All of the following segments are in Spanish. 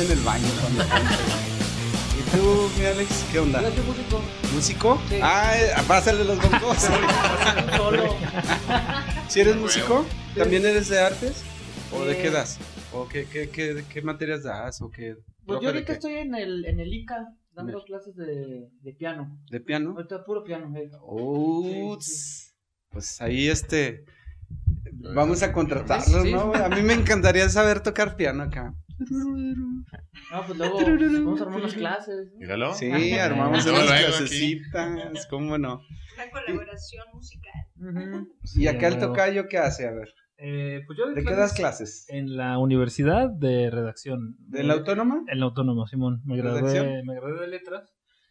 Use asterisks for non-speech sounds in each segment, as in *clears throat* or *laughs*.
en el baño. ¿Y tú, mi Alex, qué onda? Yo soy músico. ¿Músico? Sí. Ah, eh, pásale los bongos. Solo. ¿Si eres músico? ¿También eres de artes? ¿O de Eh, qué das? ¿O qué, qué, qué, qué materias das? ¿O qué? Pues yo ahorita estoy en el, en el ICA dando el- clases de, de piano. ¿De piano? Ahorita puro piano, eh. Oh, Sí. Pues ahí este. Vamos a contratarlos, Sí. ¿no? A mí me encantaría saber tocar piano acá. No, pues luego vamos a armar unas clases. Míralo. Sí, armamos unas clasecitas, ¿cómo no? Una colaboración musical. Ujú. ¿Y acá el tocayo qué hace? A ver, Eh, pues yo ¿de qué clases das clases? En la universidad de redacción. ¿De la autónoma? En la autónoma, Simón. Me gradué, me gradué de letras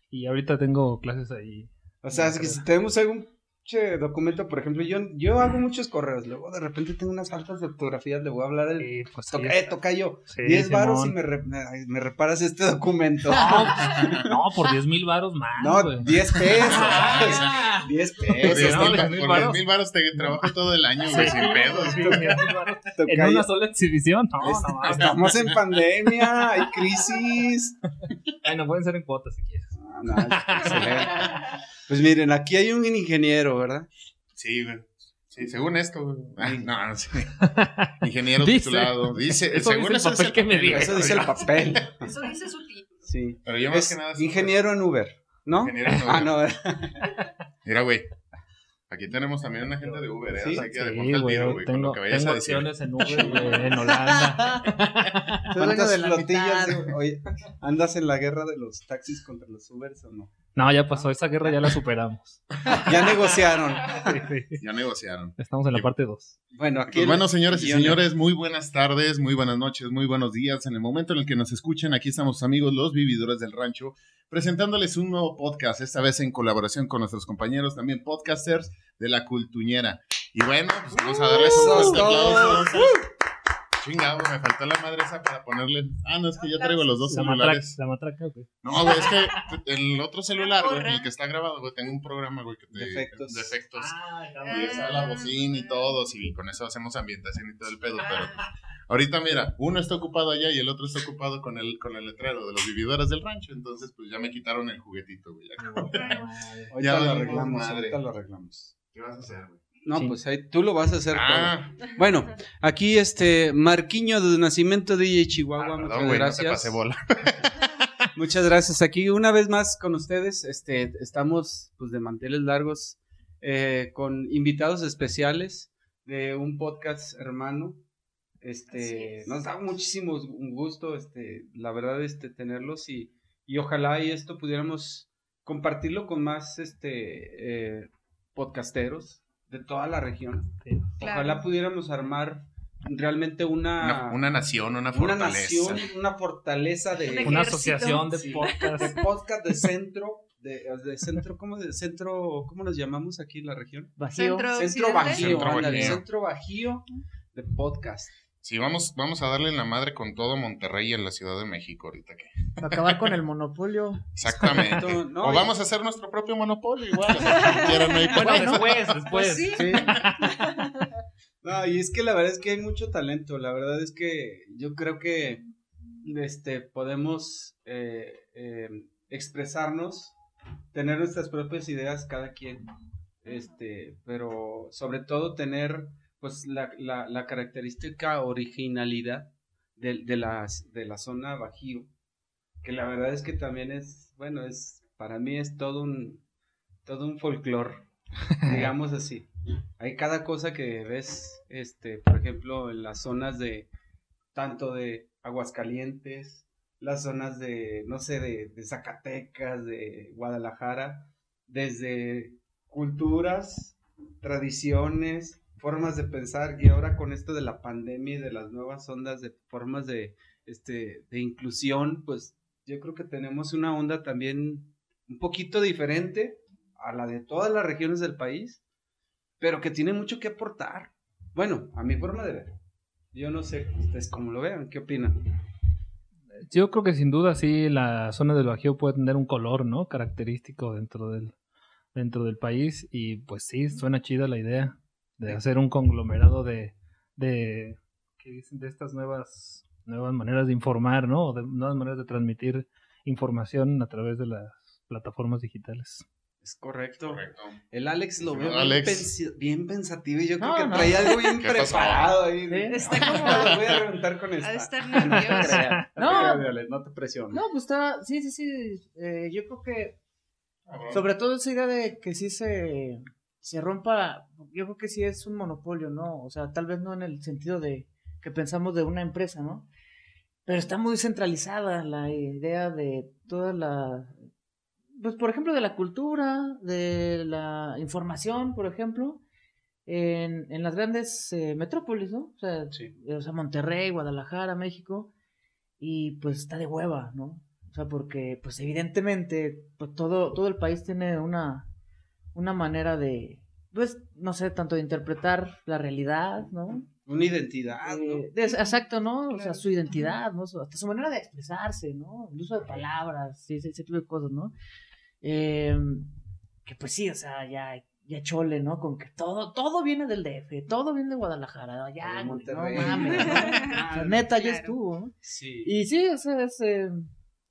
y ahorita tengo clases ahí. O sea, es que si tenemos algún che documento, por ejemplo, yo, yo hago muchos correos, luego de repente tengo unas faltas de ortografía, le voy a hablar el... Y, pues, Toca, sí, eh, tocayo, Sí, 10 varos y me, re- me- me reparas este documento. No, *laughs* por 10 mil varos más. No, güey. 10 pesos. Ah, 10 Por pesos. 10 no, mil por varos. 10 mil baros te trabajo todo el año, güey, sin pedos. Sí, 10,000 varos. En una sola exhibición. No, Es- no. Estamos en pandemia, hay crisis. Bueno, pueden ser en cuotas si quieres. Ah, no, excelente. Pues miren, aquí hay un ingeniero, ¿verdad? Sí, güey. Sí, según esto, güey. Ah, no, no sé. *laughs* Ingeniero Dice. titulado. Dice, Eso según dice el eso es papel que me papel, güey. Eso dice el papel. *laughs* Eso dice su título. Sí. Pero yo más Es que nada. ingeniero en Uber, ¿no? Ingeniero en Ah, Uber. no. *laughs* Mira, güey. Aquí tenemos también una gente de Uber, ¿eh? Sí, o sea, que Sí, güey, tiro, güey, con tengo, lo que vayas tengo a decir. en Uber, güey, en Holanda. ¿Andas en la guerra de los taxis contra los Ubers o no? No, ya pasó, esa guerra ya la superamos. *laughs* Ya negociaron. Ya negociaron. Estamos en la parte 2. Bueno, aquí. Pues bueno, señores y señores, muy buenas tardes, muy buenas noches, muy buenos días. En el momento en el que nos escuchen, aquí estamos amigos, los vividores del rancho, presentándoles un nuevo podcast, esta vez en colaboración con nuestros compañeros, también podcasters de la Cultuñera. Y bueno, pues vamos a darles un Eso es aplauso. Chingado, me faltó la madre esa para ponerle. Ah, no, es que ya traigo los dos La matraca, celulares. la matraca, güey. No, güey, es que el otro celular, güey, el que está grabado, güey, tengo un programa, güey, que te. Defectos. Defectos. Ah, Y está la bocina y todo, y con eso hacemos ambientación y todo el pedo, pero ahorita mira, uno está ocupado allá y el otro está ocupado con el, con el letrero de los vividores del rancho, entonces pues ya me quitaron el juguetito, güey. ya. Ahorita Ya lo arreglamos, madre. ahorita lo arreglamos. ¿Qué vas a hacer, güey? No, Sí. pues ahí tú lo vas a hacer Ah, todo. Bueno, aquí este Marquiño de nacimiento DJ Chihuahua, ah, muchas perdón, güey, no te gracias. pasé bola. *laughs* Muchas gracias. Aquí una vez más con ustedes, este, estamos pues de manteles largos eh, con invitados especiales de un podcast hermano. Este, es. nos da muchísimo gusto, este, la verdad, este, tenerlos y, y ojalá y esto pudiéramos compartirlo con más, este, eh, podcasteros de toda la región. Sí. Claro. Ojalá pudiéramos armar realmente Una, una, una nación, una una fortaleza. nación, una fortaleza de, Un Una asociación de Sí. *laughs* podcast. de podcast de centro, de, de centro, ¿cómo de centro, cómo nos llamamos aquí en la región? Bajío. Centro- Centro. Bajío, Centro ándale, Bajío. centro Bajío de podcast. Sí, vamos, vamos a darle en la madre con todo Monterrey en la Ciudad de México ahorita que. Acabar con el monopolio. Exactamente. No, o vamos a hacer nuestro propio monopolio igual. *laughs* no Bueno, después, después. Pues sí. Sí. *laughs* No, y es que la verdad es que hay mucho talento. La verdad es que yo creo que este podemos eh, eh, expresarnos, tener nuestras propias ideas cada quien, este, pero sobre todo tener pues la, la, la característica originalidad de, de, las, de la zona Bajío, que la verdad es que también es, bueno, es para mí es todo un todo un folclore, *laughs* digamos así. Hay cada cosa que ves, este, por ejemplo, en las zonas de tanto de Aguascalientes, las zonas de, no sé, de, de Zacatecas, de Guadalajara, desde culturas, tradiciones, formas de pensar, y ahora con esto de la pandemia y de las nuevas ondas de formas de, este, de inclusión, pues yo creo que tenemos una onda también un poquito diferente a la de todas las regiones del país, pero que tiene mucho que aportar. Bueno, a mi forma de ver. Yo no sé ustedes cómo lo vean, ¿qué opinan? Yo creo que sin duda sí la zona del Bajío puede tener un color, ¿no? Característico dentro del, dentro del país y pues sí, suena chida la idea de hacer un conglomerado de, de, ¿qué dicen? de estas nuevas, nuevas maneras de informar, ¿no? O de nuevas maneras de transmitir información a través de las plataformas digitales. Es correcto. Correcto. El Alex lo veo bien, pensativo y yo No, creo que no. traía algo bien preparado ahí. Sí. Está como- Lo voy a reventar con *laughs* esta. de estar nervioso. *laughs* no, No. te no te presiones. No, pues está, sí, sí, sí. eh, yo creo que Sobre todo esa idea de que sí se, se rompa, yo creo que sí es un monopolio, ¿no? O sea, tal vez no en el sentido de que pensamos de una empresa, ¿no? Pero está muy centralizada la idea de toda la, pues por ejemplo, de la cultura, de la información, por ejemplo, en, en las grandes eh, metrópolis, ¿no? O sea, Sí. o sea, Monterrey, Guadalajara, México, y pues está de hueva, ¿no? O sea, porque pues evidentemente pues todo, todo el país tiene una, una manera de, pues, no sé, tanto de interpretar la realidad, ¿no? Una identidad, ¿no? Eh, de- exacto, ¿no? O sea, su identidad, ¿no? Hasta su manera de expresarse, ¿no? El uso de palabras, sí, ese, ese tipo de cosas, ¿no? Eh, que pues sí, o sea, ya, ya chole, ¿no? Con que todo, todo viene del DF, todo viene de Guadalajara, ya, De güey, no mames, ¿no? *laughs* O sea, neta, ya estuvo, ¿no? Sí. Y sí, o sea, es, eh,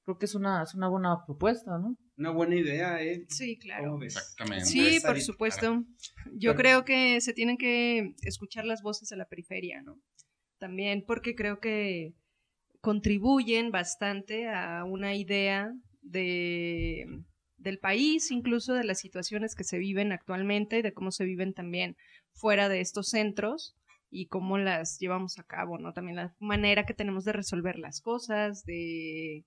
creo que es una, es una buena propuesta, ¿no? Una buena idea, ¿eh? Sí, claro. Exactamente. Sí, por supuesto. Yo creo que se tienen que escuchar las voces de la periferia, ¿no? También porque creo que contribuyen bastante a una idea de del país, incluso de las situaciones que se viven actualmente y de cómo se viven también fuera de estos centros y cómo las llevamos a cabo, ¿no? También la manera que tenemos de resolver las cosas, de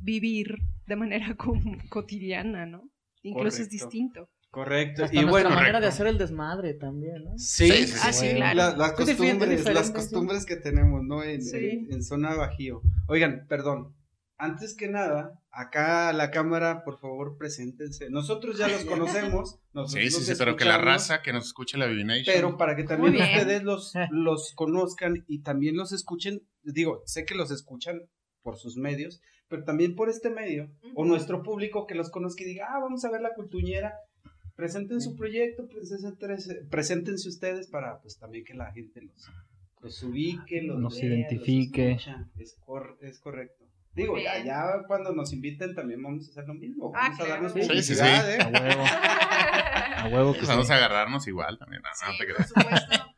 vivir de manera *laughs* co- cotidiana, ¿no? Incluso es Correcto. distinto. Correcto. Hasta y bueno, manera de Correcto. hacer el desmadre también, ¿no? sí, Sí, sí, Ah, sí, claro. la- costumbres, las sí. costumbres que tenemos, ¿no? En, Sí. en- en zona bajío. Oigan, perdón. Antes que nada, acá a la cámara, por favor, preséntense. Nosotros ya los *laughs* conocemos. Sí, sí, sí, pero que la raza que nos escuche la Divination. Pero para que también ustedes los, *laughs* los conozcan y también los escuchen, digo, sé que los escuchan por sus medios, pero también por este medio, o nuestro público que los conozca y diga, ah, vamos a ver la cultuñera, presenten su proyecto, presenten- preséntense ustedes para, pues, también que la gente los, los ubique, los Nos vea, identifique. los es, cor- es correcto. Digo, ya, cuando nos inviten también vamos a hacer lo mismo, Ah, vamos a claro. darnos Sí, sí. ¿eh? A huevo, a huevo que Pues vamos a agarrarnos igual también. No, te por creas. *laughs*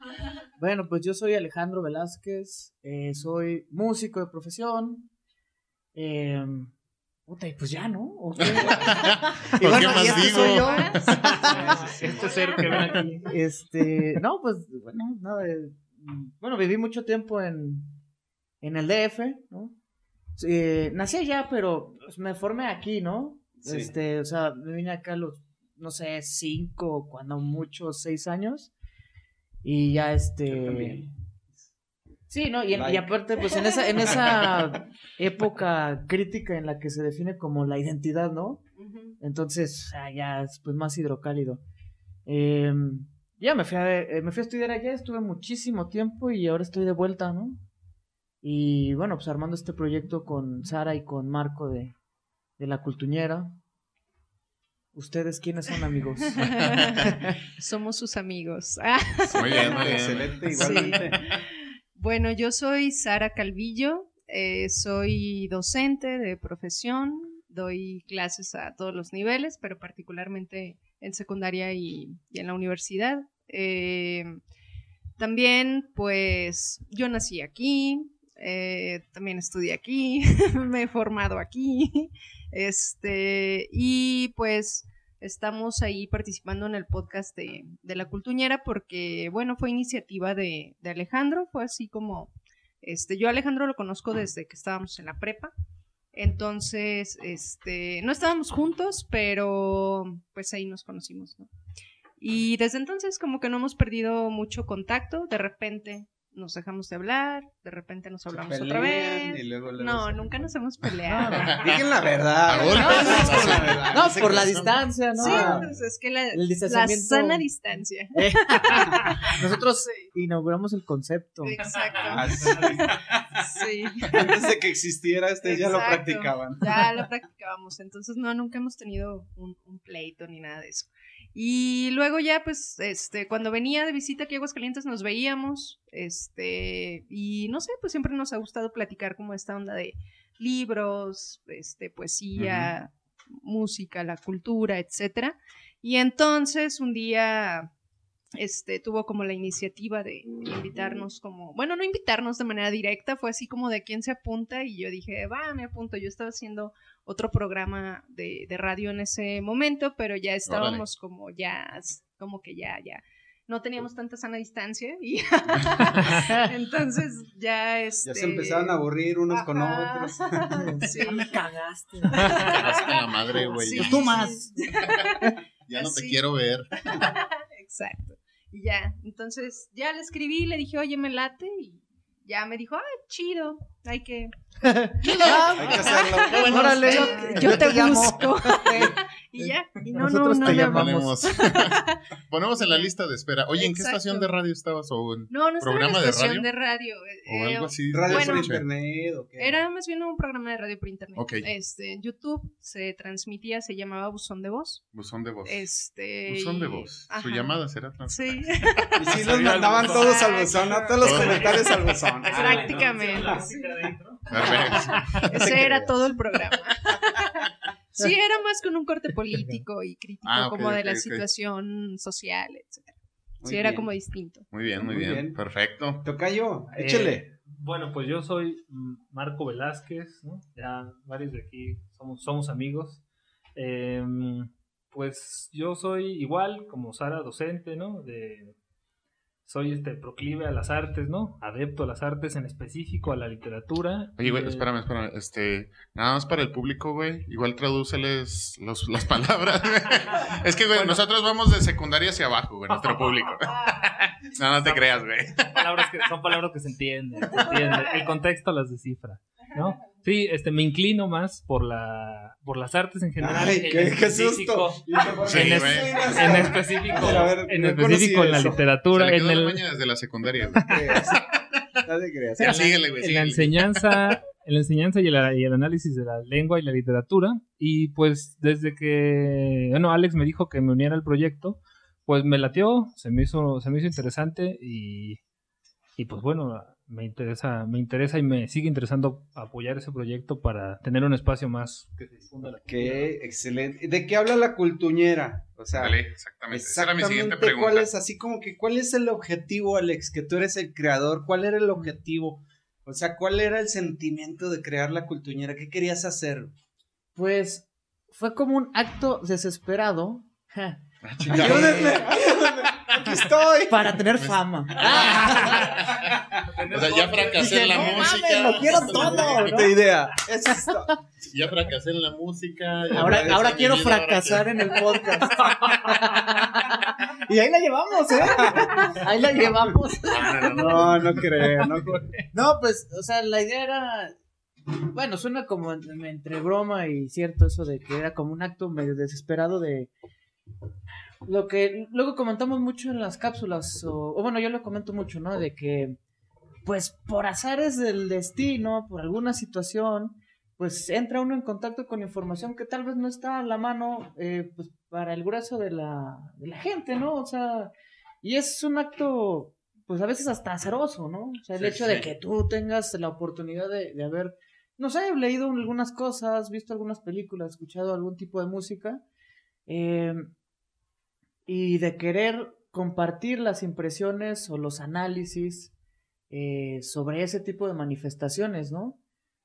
Bueno, pues yo soy Alejandro Velázquez, eh, soy músico de profesión. Eh, puta, y pues ya, ¿no? ¿O qué? ¿Por *laughs* *laughs* Y qué bueno, más y este digo? soy yo. *laughs* Este ser que ven aquí. Este, no, pues, bueno, nada, eh, bueno, viví mucho tiempo en, en el DF, ¿no? Eh, nací allá, pero pues, me formé aquí, ¿no? Sí. Este, o sea, me vine acá a los, no sé, cinco, cuando mucho, seis años. Y ya, este... Yo también. Sí, ¿no? Y, en- y aparte, pues en esa, en esa *laughs* época crítica en la que se define como la identidad, ¿no? Entonces, ya es pues, más hidrocálido. Eh, ya me fui, a, eh, me fui a estudiar allá, estuve muchísimo tiempo y ahora estoy de vuelta, ¿no? Y bueno, pues armando este proyecto con Sara y con Marco de, de La Cultuñera. ¿Ustedes quiénes son, amigos? *laughs* Somos sus amigos. Muy bien, muy *laughs* bien. Excelente, Sí. Bueno, yo soy Sara Calvillo, eh, soy docente de profesión, doy clases a todos los niveles, pero particularmente en secundaria y, y en la universidad. Eh, también, pues, yo nací aquí, eh, también estudié aquí, *laughs* me he formado aquí, *laughs* este, y pues estamos ahí participando en el podcast de, de La Cultuñera porque, bueno, fue iniciativa de, de Alejandro, fue así como, este, yo Alejandro lo conozco desde que estábamos en la prepa, entonces, este, no estábamos juntos, pero pues ahí nos conocimos, ¿no? Y desde entonces como que no hemos perdido mucho contacto, de repente nos dejamos de hablar, de repente nos hablamos otra vez. y luego- luego No, nunca nos hemos *laughs* peleado. Digan la verdad. No, no, *laughs* por la verdad. no, sé por la distancia, ¿no? Sí, pues es que la, El la distanciamiento. sana distancia. *laughs* eh, Nosotros inauguramos el concepto. Exacto. Ah, Sí. Antes de que existiera, ustedes ya lo Exacto. practicaban. Ya lo practicábamos, entonces no, nunca hemos tenido un, un pleito ni nada de eso. Y luego ya, pues, este, cuando venía de visita aquí a Aguascalientes nos veíamos, este, y no sé, pues siempre nos ha gustado platicar como esta onda de libros, este, poesía, música, la cultura, etcétera. Y entonces un día este, tuvo como la iniciativa de invitarnos como, bueno, no invitarnos de manera directa, fue así como de quién se apunta y yo dije, va, me apunto. Yo estaba haciendo otro programa de, de radio en ese momento, pero ya estábamos como ya, como que ya, ya, no teníamos tanta sana distancia y *laughs* *laughs* entonces ya este... Ya se empezaron a aburrir unos con otros. *laughs* Sí. Me cagaste. Cagaste la madre, güey. Sí, Ya- Tú más. Ya no te Sí. quiero ver. Exacto. Y ya, entonces ya le escribí, le dije, oye, me late, y ya me dijo, ah, chido, hay que... *laughs* Hay que hacerlo. *laughs* Órale, yo, yo yo te te llamo. busco. *laughs* y ya, y no, Nosotros no, no te llamamos. *laughs* Ponemos, en la lista de espera. Oye, ¿en qué estación de radio estabas? ¿O en- No, no estaba en ¿Programa la de estación radio? de radio. o eh, algo así? Radio Bueno. por internet o qué. Era más bien un programa de radio por internet. Ok. Este, en YouTube se transmitía, se llamaba Buzón de Voz. Buzón de voz. Este. Buzón de voz. Su llamada será trans. Sí, *laughs* Y sí los mandaban todos al buzón, ¿no? Todos los comentarios al buzón. prácticamente. Ese era todo el programa. *laughs* Sí, era más con un corte político y crítico, Ah, como de la ok. situación social, etc. Muy Sí, era como distinto. Muy bien, muy, Muy bien. bien. Perfecto. Tocayo, Eh, échele. Bueno, pues yo soy Marco Velázquez, ¿no? Ya varios de aquí somos, somos amigos. Em, pues yo soy igual como Sara, docente, ¿no? De, soy este proclive a las artes, ¿no? Adepto a las artes, en específico a la literatura. Oye, güey, espérame, espérame. Este, nada más para el público, güey. Igual tradúceles los, *laughs* las palabras. güey. es que, güey, nosotros vamos de secundaria hacia abajo, güey, nuestro público. *laughs* no, no te creas, güey. palabras que, son palabras que se entienden, se entienden. El contexto las descifra, ¿no? Sí, este, me inclino más por la, por las artes en general. Ay, en qué, qué específico- susto. Sí, en, es- en específico, A ver, en específico en la literatura, en la el, desde la secundaria, güey. *laughs* No te creas. Ya, síguele, güey, en la enseñanza, en la enseñanza y, la- y el análisis de la lengua y la literatura. Y pues desde que, bueno, Alex me dijo que me uniera al proyecto, pues me latió, se me hizo, se me hizo interesante y, y pues bueno, me interesa, me interesa y me sigue interesando apoyar ese proyecto para tener un espacio más que se difunda la cultura. Qué excelente. ¿De qué habla la cultuñera? O sea, Vale, exactamente. Esa era mi siguiente exactamente pregunta. cuál es, así como que, ¿cuál es el objetivo, Alex? Que tú eres el creador, ¿cuál era el objetivo? O sea, ¿cuál era el sentimiento de crear la cultuñera? ¿Qué querías hacer? Pues fue como un acto desesperado ja, Ah, chingada. Ayúdenme, ayúdenme, aquí estoy. para tener fama. O sea, ya fracasé Dije, en la "No música. mames, lo quiero *laughs* todo, ¿no? Idea. Es esto. Ya fracasé en la música. Ahora, ahora quiero ahora fracasar en el podcast. y ahí la llevamos, ¿eh? Ahí la llevamos. No, no, no. No, no creo, no creo. No, pues, o sea, la idea era. Bueno, suena como en- entre broma y cierto eso de que era como un acto medio desesperado de. Lo que luego comentamos mucho en las cápsulas, o, o bueno, yo lo comento mucho, ¿no? De que, pues, por azares del destino, por alguna situación, pues entra uno en contacto con información que tal vez no está a la mano, eh, pues, para el grueso de la, de la gente, ¿no? O sea, y es un acto, pues, a veces hasta azaroso, ¿no? O sea, el Sí, hecho sí. de que tú tengas la oportunidad de, de haber, no sé, leído algunas cosas, visto algunas películas, escuchado algún tipo de música, eh, y de querer compartir las impresiones o los análisis eh, sobre ese tipo de manifestaciones, ¿no?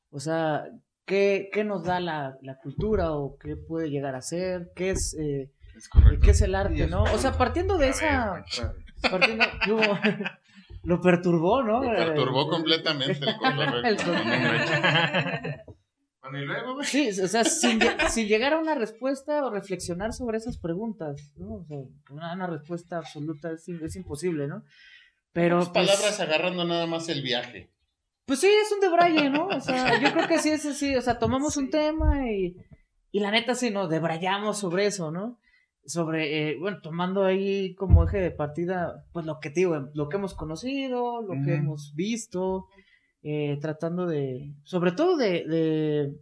O sea, ¿qué, qué nos da la, la cultura o qué puede llegar a ser? ¿Qué es, eh, Es qué es el arte, no? O sea, partiendo de esa... Partiendo. *laughs* Lo perturbó, ¿no? Lo perturbó completamente el. *laughs* El. Bueno, y luego, güey. Sí, o sea, sin, *laughs* sin llegar a una respuesta o reflexionar sobre esas preguntas, ¿no? O sea, una, una respuesta absoluta es, im- es imposible, ¿no? Pero, pues, palabras agarrando nada más el viaje. pues sí, es un debraye, ¿no? O sea, *laughs* yo creo que sí es así, o sea, tomamos un tema y, y la neta sí nos debrayamos sobre eso, ¿no? sobre, eh, bueno, tomando ahí como eje de partida, pues lo que te digo, lo que hemos conocido, lo que hemos visto, eh, tratando de, sobre todo de, de,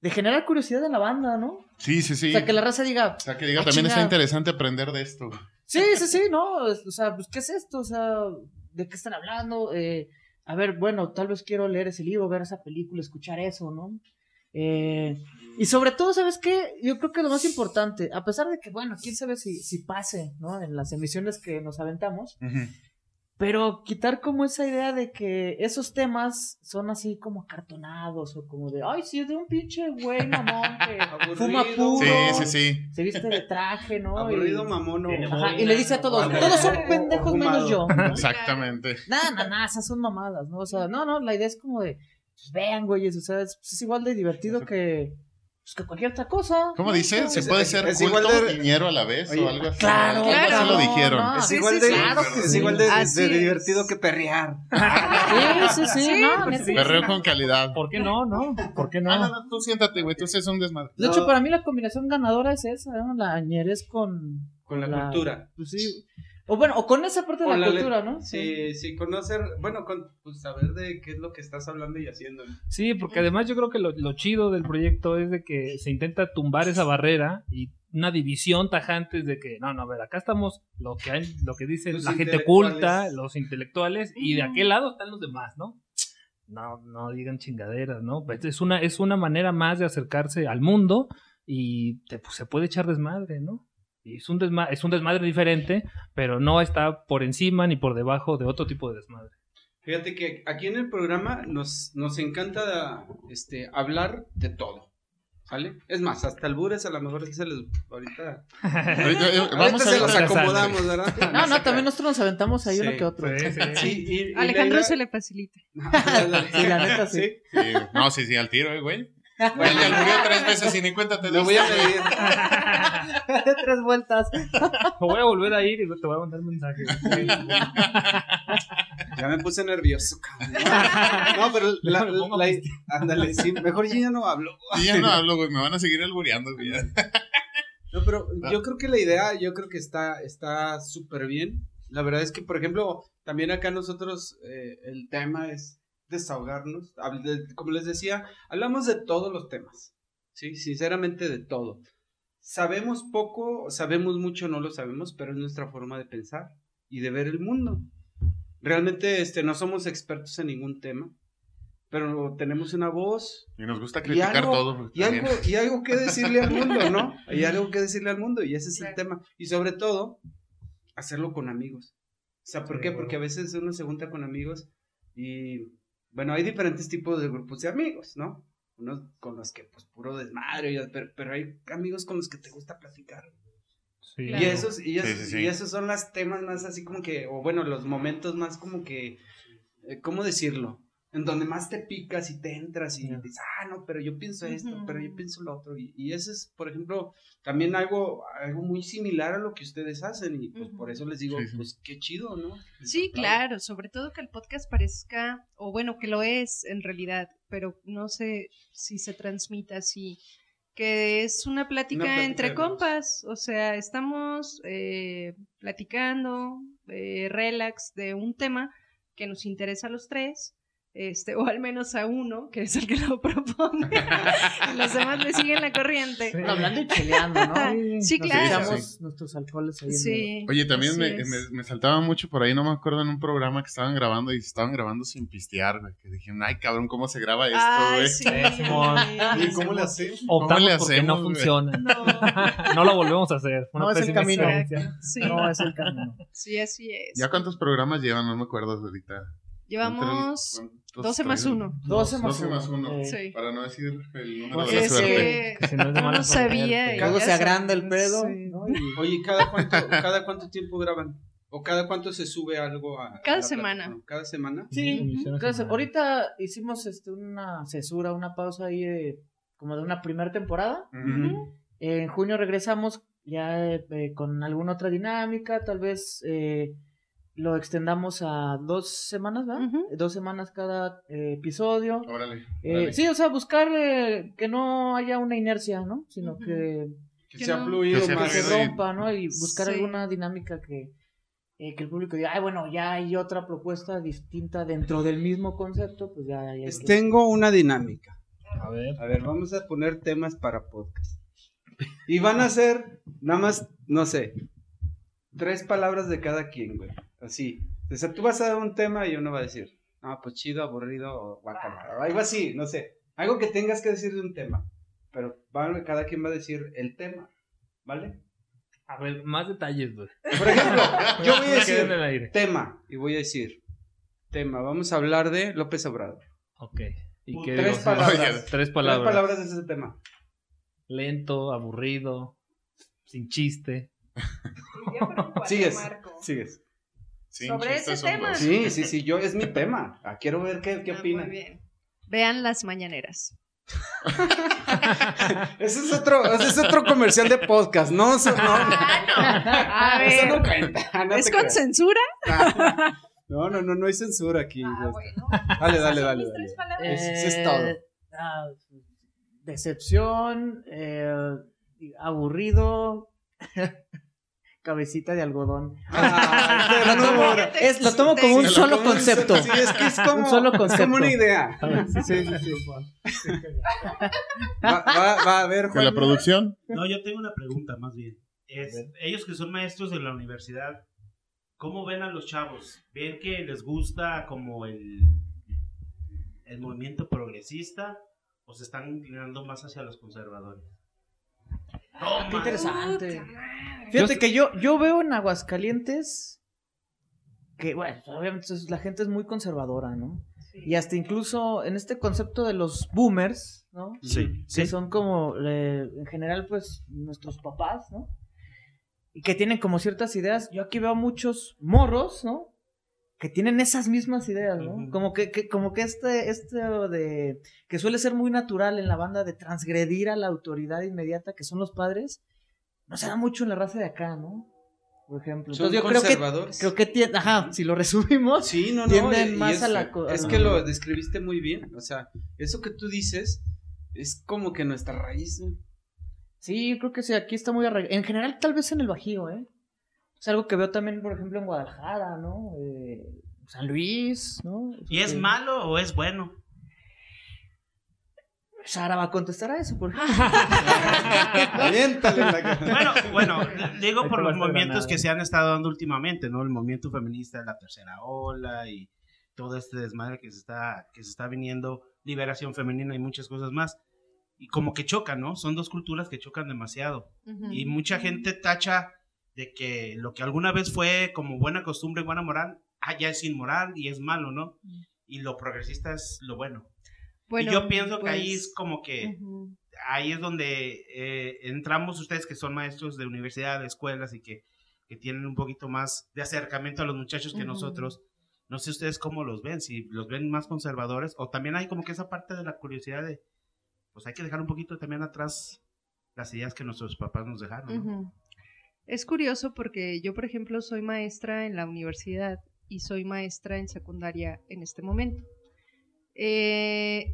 de generar curiosidad en la banda, ¿no? Sí, sí, sí. O sea, que la raza diga, O sea, que diga, Ah, también está interesante aprender de esto. Sí, sí, sí, no, o sea, pues, ¿qué es esto? O sea, ¿de qué están hablando? Eh, a ver, bueno, tal vez quiero leer ese libro, ver esa película, escuchar eso, ¿no? Eh, y sobre todo, ¿sabes qué? Yo creo que lo más importante, a pesar de que, bueno, quién sabe si, si pase, ¿no? En las emisiones que nos aventamos, Ujú. Pero quitar como esa idea de que esos temas son así como acartonados o como de, ay, sí, de un pinche güey mamón que *laughs* fuma puro, Sí, sí, sí. se viste de traje, ¿no? Aburrido, Y- mamón. o- Ajá, y le dice a todos, todos son pendejos menos yo. ¿no? Exactamente. *laughs* Nada, nada, nada, esas son mamadas, ¿no? O sea, no, no, la idea es como de, pues vean, güeyes, o sea, es, es igual de divertido que, pues, que cualquier otra cosa. ¿Cómo ¿no? dice? ¿Se puede es- ser es culto igual de- a la vez Oye, o algo así? Claro, Algo así claro. lo dijeron. No, Es Sí, igual sí, de, sí. Claro es sí. igual de, de Así es. divertido que perrear. Sí, *laughs* sí, sí, Sí, no. Perreo con calidad. ¿Por qué no? ¿No? ¿Por qué no? Ah, no, no, tú siéntate, güey. Tú sí es un desmadre. De hecho, No. para mí la combinación ganadora es esa, ¿no? La ñerez con... Con la, La- cultura. Pues sí. O bueno, o con esa parte de la, cultura, ¿no? Sí, sí, conocer, bueno, con, pues saber de qué es lo que estás hablando y haciendo. Sí, porque además yo creo que lo, lo chido del proyecto es de que se intenta tumbar esa barrera y una división tajante de que, no, no, a ver, acá estamos lo que hay, lo que dice Los la gente culta, los intelectuales, y de aquel lado están los demás, ¿no? No, no digan chingaderas, ¿no? Pues Es una, es una manera más de acercarse al mundo y te- pues, se puede echar desmadre, ¿no? Y es un, desma- es un desmadre diferente, pero no está por encima ni por debajo de otro tipo de desmadre. Fíjate que aquí en el programa nos, nos encanta este, hablar de todo. ¿Sale? Es más, hasta albures a lo mejor se les. Ahorita. *laughs* Ahorita, eh, Ahorita Vamos a se los la acomodamos, ¿verdad? *laughs* No, no, también nosotros nos aventamos ahí Sí. uno que otro. *laughs* Sí, y- y la Alejandro idea- se le facilita. Sí, la neta, sí. Sí. No, sí, sí, al tiro, eh, güey. Güey, ya murió tres veces y ni cuenta te Lo voy a güey. medir. Tres vueltas. voy a volver a ir y te voy a mandar mensaje. Ya me puse nervioso, cabrón. No, pero la, Me ándale, sí, mejor yo ya no hablo. Y ya no hablo, güey. Me van a seguir albureando, güey. No, pero yo creo que la idea, yo creo que está está súper bien. La verdad es que, por ejemplo, también acá nosotros eh, el tema es desahogarnos. Como les decía, hablamos de todos los temas. Sí, sinceramente de todo. Sabemos poco, sabemos mucho, no lo sabemos, pero es nuestra forma de pensar y de ver el mundo. Realmente este, no somos expertos en ningún tema, pero tenemos una voz Y nos gusta y criticar algo, todo. y, algo, y algo que decirle al mundo, ¿no? Hay algo que decirle al mundo y ese es el tema. Y sobre todo, hacerlo con amigos. O sea, ¿por Sí, qué? bueno. Porque a veces uno se junta con amigos y, bueno, hay diferentes tipos de grupos de amigos, ¿no? Unos con los que, pues, puro desmadre, pero, pero hay amigos con los que te gusta platicar. Sí. Y Claro. esos, y, esos, Sí, sí, sí. y esos son los temas más así como que, o bueno, los momentos más como que, eh, ¿cómo decirlo? En donde más te picas y te entras y dices, ah, no, pero yo pienso esto, pero yo pienso lo otro. Y, y eso es, por ejemplo, también algo, algo muy similar a lo que ustedes hacen. Y pues por eso les digo, Sí, sí. pues qué chido, ¿no? Sí, claro, sobre todo que el podcast parezca, o bueno, que lo es en realidad, pero no sé si se transmita así, que es una plática, plática entre compas, o sea, estamos eh, platicando, eh, relax de un tema que nos interesa a los tres, este, o al menos a uno, que es el que lo *laughs* propone, y los demás le siguen la corriente. Bueno, hablando y cheleando, ¿no? *laughs* Sí, Nos claro. echamos nuestros alcoholes ahí en Sí. Oye, también me, me, me saltaba mucho por ahí, no me acuerdo, en un programa que estaban grabando y estaban grabando sin pistear, güey. Que dijeron, ay, cabrón, ¿cómo se graba esto, Ay, güey? sí. Simón. ¿Y cómo le hacemos? Optamos le hacemos, no funciona. No, *laughs* No lo volvemos a hacer. Una No, es el camino. sí, No, es el camino. sí, así es. ¿Ya cuántos programas llevan? No me acuerdo ahorita. Llevamos ¿Cuántos 12 más traen? 1. 12 más 12 más uno. uno. Eh, Sí. Para no decir el número Pues de la suerte. que Que si no no sabía. Luego se agranda el pedo. sí. ¿no? Y- Oye, ¿cada cuánto, ¿cada cuánto tiempo graban? ¿O cada cuánto se sube algo a... a Cada la semana. plataforma? ¿Cada semana? Sí, Emisión entonces, semanal. ahorita hicimos este, una cesura, una pausa ahí de, como de una primera temporada. Ujú. En junio regresamos ya eh, eh, con alguna otra dinámica, tal vez eh, lo extendamos a dos semanas, ¿verdad? Dos semanas cada eh, episodio. Órale. Eh, órale. sí, o sea, buscar eh, que no haya una inercia, ¿no? Sino que, Que Que sea fluido Que sea más. que se rompa, ¿no? Y buscar Sí. alguna dinámica que, eh, que el público diga, ay, bueno, ya hay otra propuesta distinta dentro del mismo concepto, pues ya, ya Pues Tengo una dinámica. A ver. A ver, vamos a poner temas para podcast. Y van a ser, nada más, no sé, tres palabras de cada quien, güey. Así. O sea, tú vas a dar un tema y uno va a decir, ah, pues chido, aburrido, o guacala. o Algo así, no sé. Algo que tengas que decir de un tema. Pero cada quien va a decir el tema, ¿vale? A ver, más detalles, güey. Por ejemplo, *laughs* yo voy a decir aire. tema y voy a decir tema. Vamos a hablar de López Obrador. Ok. ¿Y qué Tres digo? palabras. Oye, Tres Tres palabras. palabras de ese tema. Lento, aburrido, sin chiste. Sigues, sigues. Sobre ese tema. dos. Sí, sí, sí, yo es mi tema. Ah, quiero ver qué, qué Ah, opinan. Muy bien. Vean las mañaneras. *laughs* Ese es otro, ese es otro comercial de podcast, no, eso no, A *laughs* eso no cuenta. no ¿es con creas. censura? No, no, no, no hay censura aquí. Ah, bueno. Dale, dale, dale. Eso- eso es todo. ah, decepción, eh, aburrido, *laughs* cabecita de algodón. *laughs* Ah, *laughs* Lo tomo, es, lo tomo como un solo concepto. Sí, es que es como, Un solo concepto. como una idea. *laughs* Sí, sí, sí. Va, va, va a ver, ¿Con la producción? No, yo tengo una pregunta más bien. Es, ellos que son maestros de la universidad, ¿cómo ven a los chavos? ¿Ven que les gusta como el, el movimiento progresista o se están inclinando más hacia los conservadores? Qué interesante. Fíjate que yo, yo veo en Aguascalientes que, bueno, obviamente la gente es muy conservadora, ¿no? Y hasta incluso en este concepto de los boomers, ¿no? Sí, que son como, eh, en general, pues, nuestros papás, ¿no? Y que tienen como ciertas ideas. Yo aquí veo muchos morros, ¿no? Que tienen esas mismas ideas, ¿no? Como que, que- como que este, este de, que suele ser muy natural en la banda de transgredir a la autoridad inmediata, que son los padres, no se da mucho en la raza de acá, ¿no? Por ejemplo. Son Entonces yo creo que, conservadores. creo que ajá, si lo resumimos, Sí, no, no. tienden y- y más es, a la Es que lo describiste muy bien. O sea, eso que tú dices es como que nuestra raíz. ¿no? Sí, yo creo que sí, aquí está muy arraigado. En general, tal vez en el Bajío, ¿eh? Es algo que veo también, por ejemplo, en Guadalajara, ¿no? Eh, San Luis, ¿no? ¿Y es Eh, malo o es bueno? Sara va a contestar a eso, por. *laughs* Bueno, bueno, digo por los movimientos que se han estado dando últimamente, ¿no? El movimiento feminista de la tercera ola y todo este desmadre que se está, que se está viniendo, liberación femenina y muchas cosas más. Y como que chocan, ¿no? Son dos culturas que chocan demasiado. Y mucha gente tacha de que lo que alguna vez fue como buena costumbre y buena moral, ah, ya es inmoral y es malo, ¿no? Y lo progresista es lo bueno. Bueno, y yo pienso que ahí pues, es como que ahí es donde eh, entramos ustedes que son maestros de universidad, de escuelas y que, que tienen un poquito más de acercamiento a los muchachos que nosotros. No sé ustedes cómo los ven, si los ven más conservadores o también hay como que esa parte de la curiosidad de, pues hay que dejar un poquito también atrás las ideas que nuestros papás nos dejaron. ¿no? Es curioso porque yo, por ejemplo, soy maestra en la universidad y soy maestra en secundaria en este momento. Eh,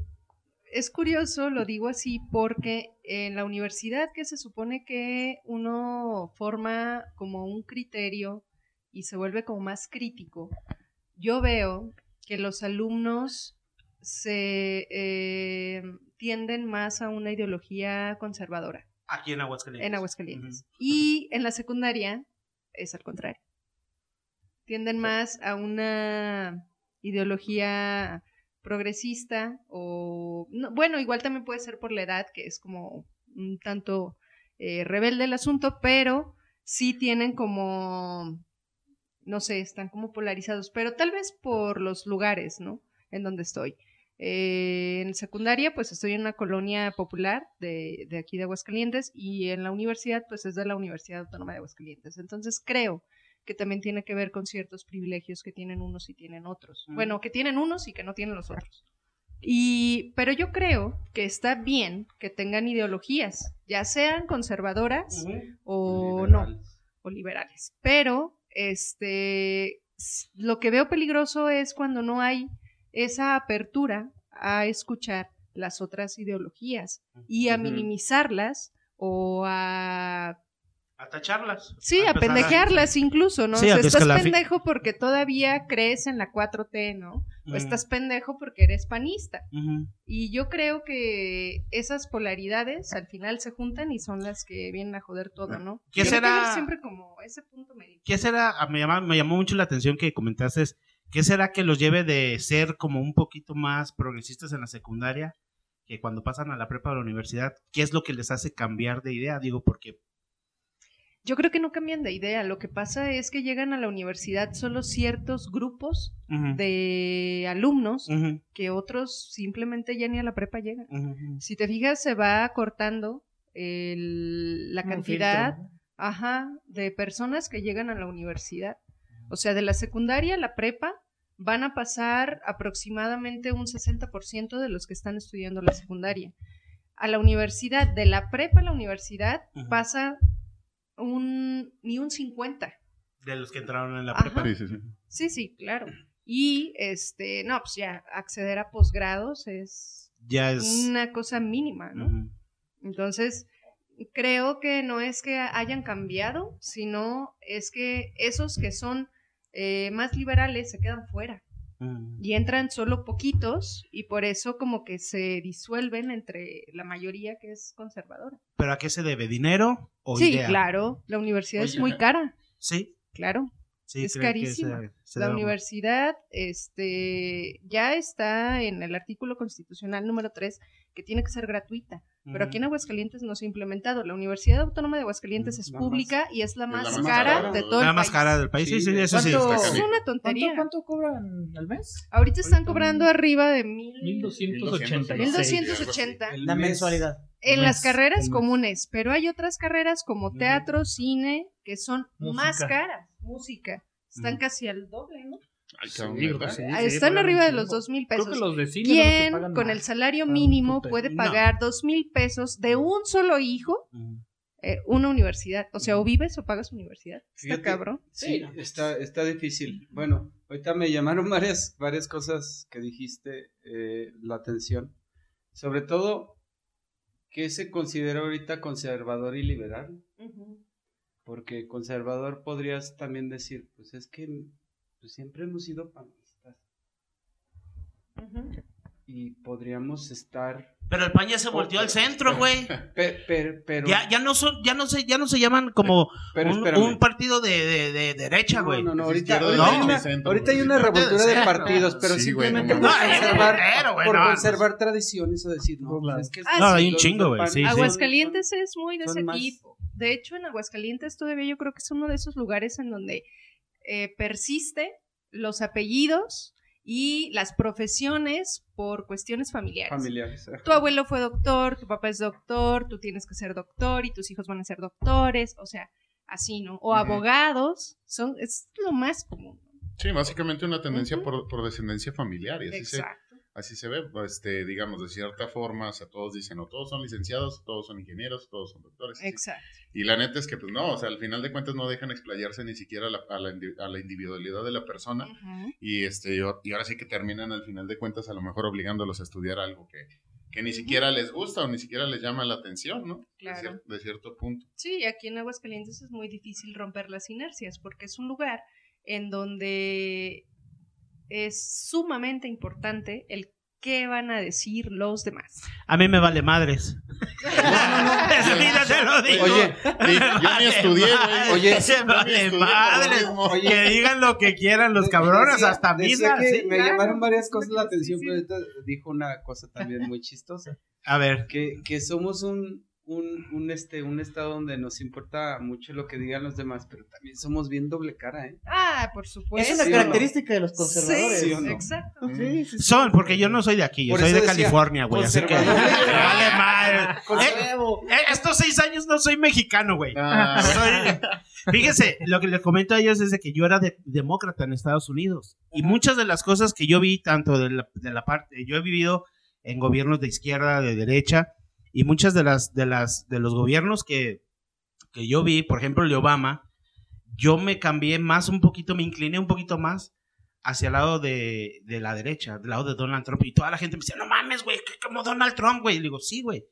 es curioso, lo digo así, porque en la universidad que se supone que uno forma como un criterio y se vuelve como más crítico, yo veo que los alumnos se eh, tienden más a una ideología conservadora Aquí en Aguascalientes. en Aguascalientes. Y en la secundaria es al contrario. Tienden más a una ideología progresista o, no, bueno, igual también puede ser por la edad, que es como un tanto eh, rebelde el asunto, pero sí tienen como, no sé, están como polarizados, pero tal vez por los lugares, ¿no? En donde estoy. Eh, en secundaria, pues estoy en una colonia popular de, de aquí de Aguascalientes y en la universidad, pues es de la Universidad Autónoma de Aguascalientes. Entonces creo que también tiene que ver con ciertos privilegios que tienen unos y tienen otros. Mm. Bueno, que tienen unos y que no tienen los otros. Y, pero yo creo que está bien que tengan ideologías, ya sean conservadoras o no o liberales. Pero este lo que veo peligroso es cuando no hay esa apertura a escuchar las otras ideologías y a minimizarlas o a A tacharlas. Sí, a, empezar pendejearlas incluso, ¿no? Sí, o sea, a estás pendejo porque todavía crees en la 4T, ¿no? O estás pendejo porque eres panista. Y yo creo que esas polaridades al final se juntan y son las que vienen a joder todo, ¿no? ¿Qué que será? siempre como ese punto medio. ¿Qué será? ah, Me, llamó mucho la atención que comentaste. es, ¿Qué será que los lleve de ser como un poquito más progresistas en la secundaria que cuando pasan a la prepa o a la universidad? ¿Qué es lo que les hace cambiar de idea? Digo, porque Yo creo que no cambian de idea. Lo que pasa es que llegan a la universidad solo ciertos grupos de alumnos que otros simplemente ya ni a la prepa llegan. Si te fijas, se va cortando el- la un cantidad de personas que llegan a la universidad. O sea, de la secundaria a la prepa van a pasar aproximadamente un 60% de los que están estudiando la secundaria. A la universidad, de la prepa a la universidad, pasa un ni un 50. De los que entraron en la Ajá. prepa. Sí, sí, sí. Sí, sí, claro. Y este, no, pues ya acceder a posgrados es Ya es. una cosa mínima, ¿no? Entonces, creo que no es que hayan cambiado, sino es que esos que son eh, más liberales se quedan fuera Ujú. y entran solo poquitos y por eso como que se disuelven entre la mayoría que es conservadora. ¿Pero a qué se debe? ¿Dinero o sí, idea? claro, la universidad es muy cara, Sí, claro. Sí. Es carísima. se- se La universidad este, ya está en el artículo constitucional número 3 que tiene que ser gratuita. Pero aquí en Aguascalientes no se ha implementado. La Universidad Autónoma de Aguascalientes es La pública y es la más, la más cara, cara, de todo el La más país. cara del país. Sí, Sí, sí, eso sí. ¿cuánto- está Es una tontería. ¿Cuánto, ¿Cuánto cobran al mes? Ahorita están Ahorita cobrando un- arriba de mil, 1286. 1280 El La mes- mensualidad. en mes, las carreras comunes, pero hay otras carreras como teatro, cine, que son más caras. Música. Están casi al doble, ¿no? Ay, cabrón, sí, Ah, sí, están arriba de los dos mil Creo pesos. que los de cine son los que ¿Quién pagan con más. el salario mínimo puede pagar dos mil pesos de un solo hijo eh, una universidad? O sea, o vives o pagas universidad. Está Fíjate, cabrón. Sí, está, está difícil. Bueno, ahorita me llamaron *laughs* varias, varias cosas que dijiste eh, la atención. Sobre todo, ¿qué se considera ahorita conservador y liberal? Porque conservador podrías también decir, pues es que pues, siempre hemos sido panistas. Y podríamos estar... Pero el pan ya se volteó al centro, güey. *laughs* pero, Ya, ya no son, ya no se, ya no se llaman como pero un, partido de, de, de derecha, No, güey. no, no, Es ahorita, izquierda, ahorita hay una, y centro, ahorita hay una güey. revoltura de partidos, pero Sí, güey, simplemente no por conservar, No, por no, conservar tradiciones o decir, no, Claro. es que Ah, No, sí. hay un chingo, güey. Sí. Aguascalientes es muy de ese tipo. De hecho, en Aguascalientes todavía yo creo que es uno de esos lugares en donde eh, persiste los apellidos y las profesiones por cuestiones familiares. familiares. ajá. Tu abuelo fue doctor, tu papá es doctor, tú tienes que ser doctor y tus hijos van a ser doctores, o sea, así, ¿no? O abogados, son es lo más común. Sí, básicamente una tendencia por, por descendencia familiar. Y así se, Exacto. Así se ve, este, digamos, de cierta forma, o sea, todos dicen, o todos son licenciados, todos son ingenieros, todos son doctores. Exacto. Y la neta es que, pues no, o sea, al final de cuentas no dejan explayarse ni siquiera a la, a la a la individualidad de la persona. Y, este, y ahora sí que terminan al final de cuentas a lo mejor obligándolos a estudiar algo que, que ni siquiera les gusta o ni siquiera les llama la atención, ¿no? Claro. De, cier- de cierto punto. Sí, aquí en Aguascalientes es muy difícil romper las inercias porque es un lugar en donde es sumamente importante el qué van a decir los demás. A mí me vale madres. *laughs* Eso ya te lo digo. Oye, yo ni estudié, güey. Oye, se vale madres. Oye. *laughs* Que digan lo que quieran los cabrones, Decía- hasta misa. que sí. me claro. llamaron varias cosas la Sí, atención, sí. pero ahorita dijo una cosa también muy chistosa, A ver, que, que somos un, un, un, este, un estado donde nos importa mucho lo que digan los demás, pero también somos bien doble cara, ¿eh? Ah, por supuesto. Es una ¿Sí o no? característica de los conservadores. ¿Sí o no? Exacto. Sí, sí, sí. son, porque yo no soy de aquí, yo Por soy de decía, California, güey. Así que. *laughs* vale madre. *laughs* Conservo. Eh, estos seis años no soy mexicano, güey. Ah, *laughs* Soy- Fíjese, lo que les comento a ellos es de que yo era de- demócrata en Estados Unidos. Y muchas de las cosas que yo vi, tanto de la, de la parte, yo he vivido en gobiernos de izquierda, de derecha, y muchas de las, de las, de los gobiernos que, que yo vi, por ejemplo, el de Obama, yo me cambié más un poquito, me incliné un poquito más hacia el lado de, de la derecha, del lado de Donald Trump. Y toda la gente me decía, no mames, güey, como Donald Trump, güey. Y le digo, sí, güey.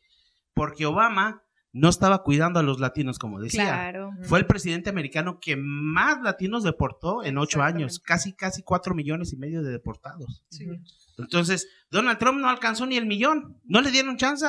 Porque Obama no estaba cuidando a los latinos, como decía. Claro. Fue el presidente americano que más latinos deportó en ocho años, casi, casi cuatro millones y medio de deportados. Sí. Entonces, Donald Trump no alcanzó ni el millón, no le dieron chance.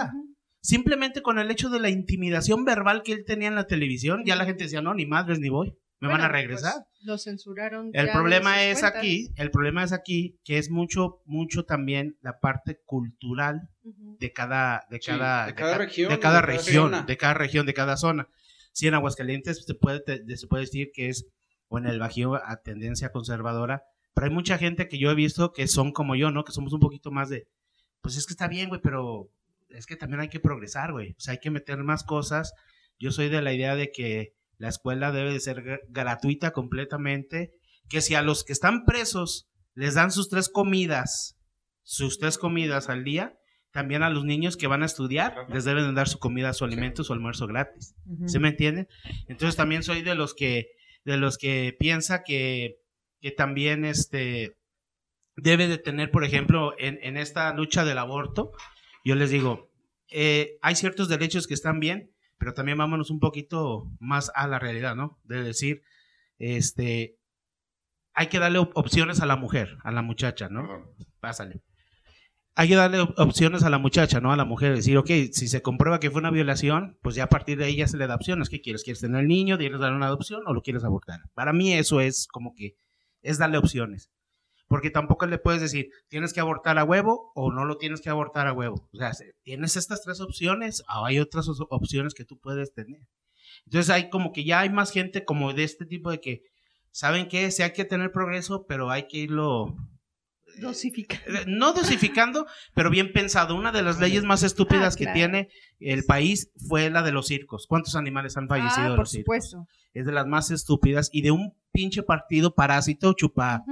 Simplemente con el hecho de la intimidación verbal que él tenía en la televisión, ya la gente decía, no, ni madres ni voy, me van a Bueno, regresar. pues, lo censuraron. El problema es cuentas. aquí, el problema es aquí que es mucho, mucho también la parte cultural de cada, de Sí, cada, de cada ca- región, de cada de cada región, zona. de cada región, de cada zona. Si en Aguascalientes se puede, te- se puede decir que es, o en el Bajío a tendencia conservadora, pero hay mucha gente que yo he visto que son como yo, ¿no? Que somos un poquito más de, pues es que está bien, güey, pero es que también hay que progresar, güey. O sea, hay que meter más cosas. Yo soy de la idea de que la escuela debe de ser gr- gratuita completamente, que si a los que están presos les dan sus tres comidas, sus tres comidas al día, también a los niños que van a estudiar les deben de dar su comida, su alimento, su almuerzo gratis. Ujú. ¿Sí me entienden? Entonces también soy de los que, de los que piensa que, que también este debe de tener, por ejemplo, en, en esta lucha del aborto, yo les digo, eh, hay ciertos derechos que están bien, pero también vámonos un poquito más a la realidad, ¿no? De decir, este, hay que darle op- opciones a la mujer, a la muchacha, ¿no? Pásale. Hay que darle op- opciones a la muchacha, ¿no? A la mujer. Decir, ok, si se comprueba que fue una violación, pues ya a partir de ahí ya se le da opciones. ¿Qué quieres? ¿Quieres tener el niño? ¿Quieres dar una adopción o lo quieres abortar? Para mí eso es como que es darle opciones. Porque tampoco le puedes decir, tienes que abortar a huevo o no lo tienes que abortar a huevo. O sea, se- tienes estas tres opciones o hay otras opciones que tú puedes tener. Entonces hay como que ya hay más gente como de este tipo de que, ¿saben qué? Sí hay que tener progreso, pero hay que irlo Dosifica. eh, no dosificando, pero bien pensado. Una de las leyes más estúpidas Ah, que tiene el país fue la de los circos. ¿Cuántos animales han fallecido Ah, de por los circos? supuesto. Es de las más estúpidas y de un pinche partido parásito chupa,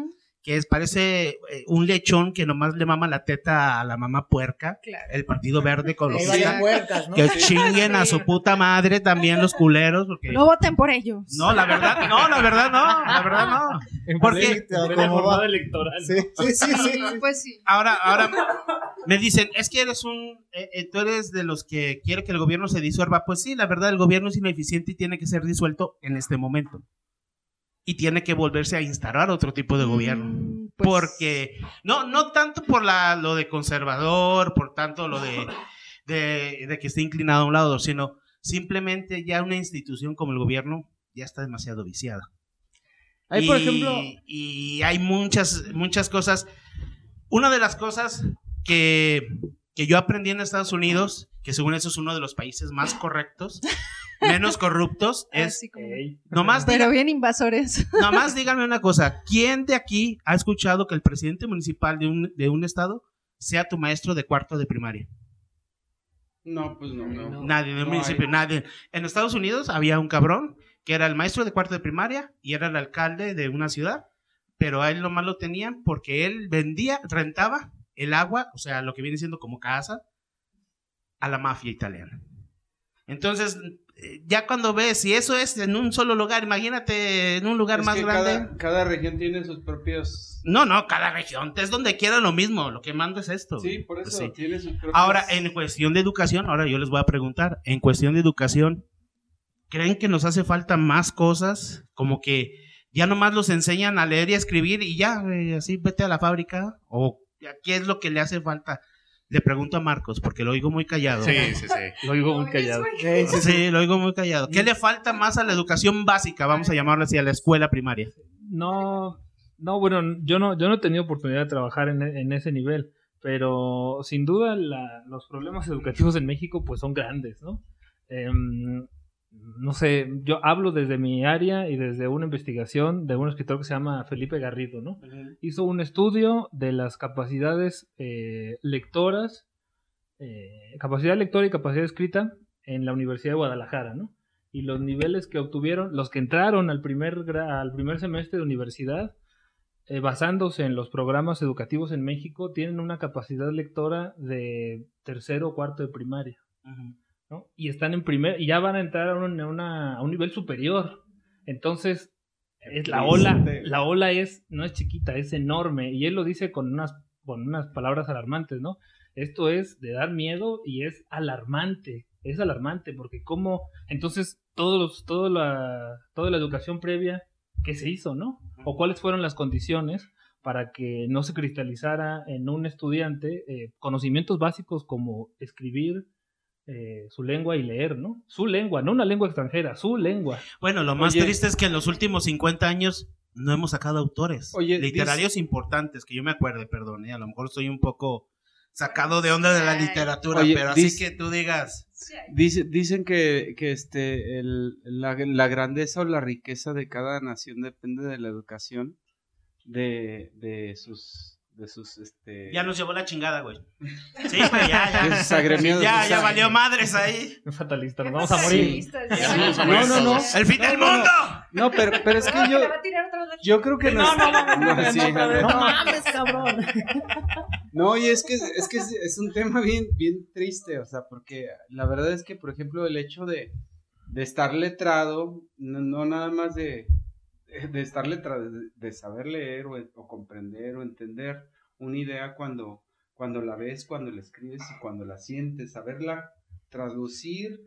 que es parece eh, un lechón que nomás le mama la teta a la mamá puerca. Claro. El partido verde las puercas, ¿no? que chinguen a su puta madre también los culeros porque No voten por ellos. no, la verdad, no, la verdad no, la verdad no. Porque ¿Cómo va? electoral. Sí, sí, sí, sí. Sí, pues sí. Ahora, ahora me dicen, es que eres un, eh, eh, tú eres de los que quiere que el gobierno se disuelva. Pues sí, la verdad, el gobierno es ineficiente y tiene que ser disuelto en este momento. Y tiene que volverse a instalar otro tipo de gobierno. Mm, pues, Porque, no, no tanto por la, lo de conservador, por tanto lo de, de, de que esté inclinado a un lado, sino simplemente ya una institución como el gobierno ya está demasiado viciada. Ahí, por ejemplo, Y hay muchas, muchas cosas. Una de las cosas que, que yo aprendí en Estados Unidos, que según eso es uno de los países más correctos, *laughs* menos corruptos, es así como- nomás, Pero diga- bien invasores. *laughs* nomás díganme una cosa, ¿quién de aquí ha escuchado que el presidente municipal de un, de un estado sea tu maestro de cuarto de primaria? No, pues no, no. Nadie, en el No municipio, hay. nadie. En Estados Unidos había un cabrón que era el maestro de cuarto de primaria y era el alcalde de una ciudad, pero a él nomás lo tenían porque él vendía, rentaba el agua, o sea, lo que viene siendo como casa, a la mafia italiana. Entonces, eh, ya cuando ves, si eso es en un solo lugar, imagínate en un lugar Es más que grande. Cada, cada región tiene sus propios. No, no, cada región, es donde quiera lo mismo, lo que manda es esto. Sí, por eso Sí. tiene sus propios. Ahora, en cuestión de educación, ahora yo les voy a preguntar, en cuestión de educación, ¿creen que nos hace falta más cosas? Como que ya nomás los enseñan a leer y a escribir y ya, así vete a la fábrica. ¿O qué es lo que le hace falta? Le pregunto a Marcos, porque lo oigo muy callado. Sí, sí, sí. *laughs* Lo oigo muy callado. eh, sí, sí. Sí, lo oigo muy callado. ¿Qué le falta más a la educación básica, vamos a llamarlo así, a la escuela primaria? No, no, bueno, yo no, yo no he tenido oportunidad de trabajar en, en ese nivel, pero sin duda la- los problemas educativos en México pues son grandes, ¿no? Em, no sé, yo hablo desde mi área y desde una investigación de un escritor que se llama Felipe Garrido, ¿no? Hizo un estudio de las capacidades eh, lectoras, eh, capacidad lectora y capacidad escrita en la Universidad de Guadalajara, ¿no? Y los niveles que obtuvieron, los que entraron al primer, al primer semestre de universidad, eh, basándose en los programas educativos en México, tienen una capacidad lectora de tercero o cuarto de primaria. ¿No? Y están en primer, y ya van a entrar a un, a una- a un nivel superior. Entonces, es la ola, la ola es, no es chiquita, es enorme. Y él lo dice con unas, con unas palabras alarmantes, ¿no? Esto es de dar miedo y es alarmante es alarmante porque como entonces todos los, todo la, toda la educación previa ¿qué se hizo, no? O cuáles fueron las condiciones para que no se cristalizara en un estudiante eh, conocimientos básicos como escribir eh, su lengua y leer, ¿no? Su lengua, no una lengua extranjera, su lengua. Bueno, lo más Oye. triste es que en los últimos 50 años no hemos sacado autores Oye, literarios importantes, que yo me acuerde, perdón, eh, a lo mejor estoy un poco sacado de onda de la literatura, Oye, pero así dice- que tú digas, Dice- dicen que, que este, el- la, la grandeza o la riqueza de cada nación depende de la educación de, de sus, de sus, este... ya nos llevó la chingada, güey. Sí, güey, ya, *laughs* de ya. sus agremiados, Ya, ya valió madres ahí. Fatalista, nos vamos a morir. No, no, no. ¡El fin No, del mundo! No, pero, pero es que yo, yo creo que no, No, no, no, no, mames, cabrón. *laughs* No, y es que, es que es, es un tema bien, bien triste, o sea, porque la verdad es que, por ejemplo, el hecho de, de estar letrado, no, no nada más de, de de saber leer o, o comprender o entender una idea cuando, cuando la ves, cuando la escribes y cuando la sientes, saberla traducir,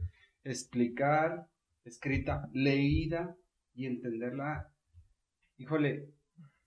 explicar, escrita, leída y entenderla. Híjole,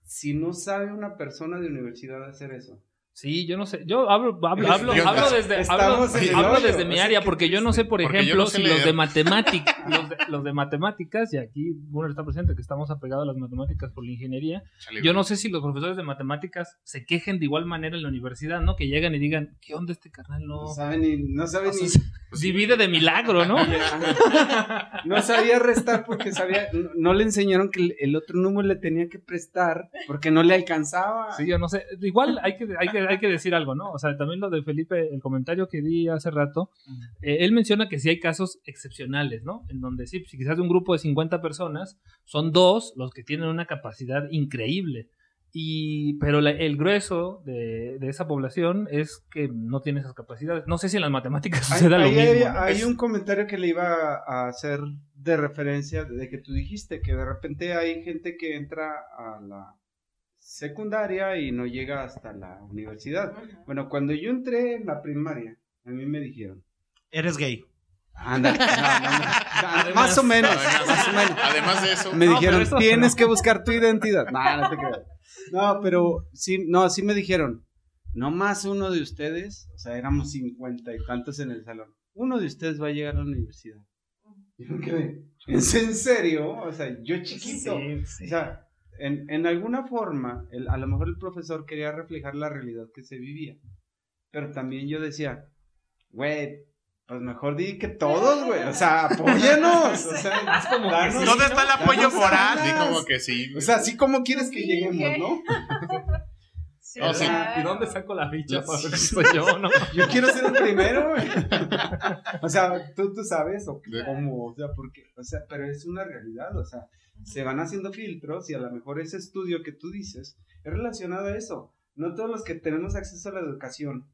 si no sabe una persona de universidad hacer eso, Sí, yo no sé. Yo hablo, hablo, hablo, hablo desde, hablo, desde mi área, porque yo no sé, por ejemplo, no sé si los de matemáticas, *laughs* los de, los de matemáticas, y aquí uno está presente, que estamos apegados a las matemáticas por la ingeniería, Chale, yo no sé si los profesores de matemáticas se quejen de igual manera en la universidad, ¿no? Que llegan y digan, ¿qué onda este carnal? No, No sabe ni, no sabe o sea, ni, se- *laughs* divide de milagro, ¿no? *laughs* no sabía restar porque sabía, no, no le enseñaron que el, el otro número le tenía que prestar porque no le alcanzaba. Sí, yo no sé. Igual hay que, hay que, hay que decir algo, ¿no? O sea, también lo de Felipe, el comentario que di hace rato, eh, él menciona que sí hay casos excepcionales, ¿no? En donde sí, si quizás de un grupo de 50 personas, son dos los que tienen una capacidad increíble. Y, pero la- el grueso de, de esa población es que no tiene esas capacidades. No sé si en las matemáticas *laughs* Hay, suceda lo hay- mismo. hay- ¿no? hay Es- un comentario que le iba a hacer de referencia de que tú dijiste que de repente hay gente que entra a la secundaria y no llega hasta la universidad. Bueno, cuando yo entré en la primaria, a mí me dijeron, Eres gay. anda, no, no, no, más o menos, más o menos. Además de eso, Me No, dijeron, eso- tienes que buscar tu identidad. No, no te creo. No, pero sí, no, sí me dijeron, no más uno de ustedes, o sea, éramos cincuenta y tantos en el salón, uno de ustedes va a llegar a la universidad. Y me quedé, ¿es en serio? O sea, yo chiquito. Sí, sí. O sea, en, en alguna forma, el- a lo mejor el profesor quería reflejar la realidad que se vivía. Pero también yo decía, güey, pues mejor di que todos, güey. O sea, *laughs* apóyanos. O sea, Es como que sí, ¿Dónde está el apoyo moral? di alas. como que sí. O sea, así como quieres que Sí, lleguemos, ¿qué? ¿no? Sí, Oh, sí. ¿Y dónde saco la ficha para ver si soy yo, no? Yo quiero ser el primero, güey. O sea, tú, tú sabes, o cómo, o sea, porque, o sea, pero es una realidad, o sea, se van haciendo filtros y a lo mejor ese estudio que tú dices es relacionado a eso. No todos los que tenemos acceso a la educación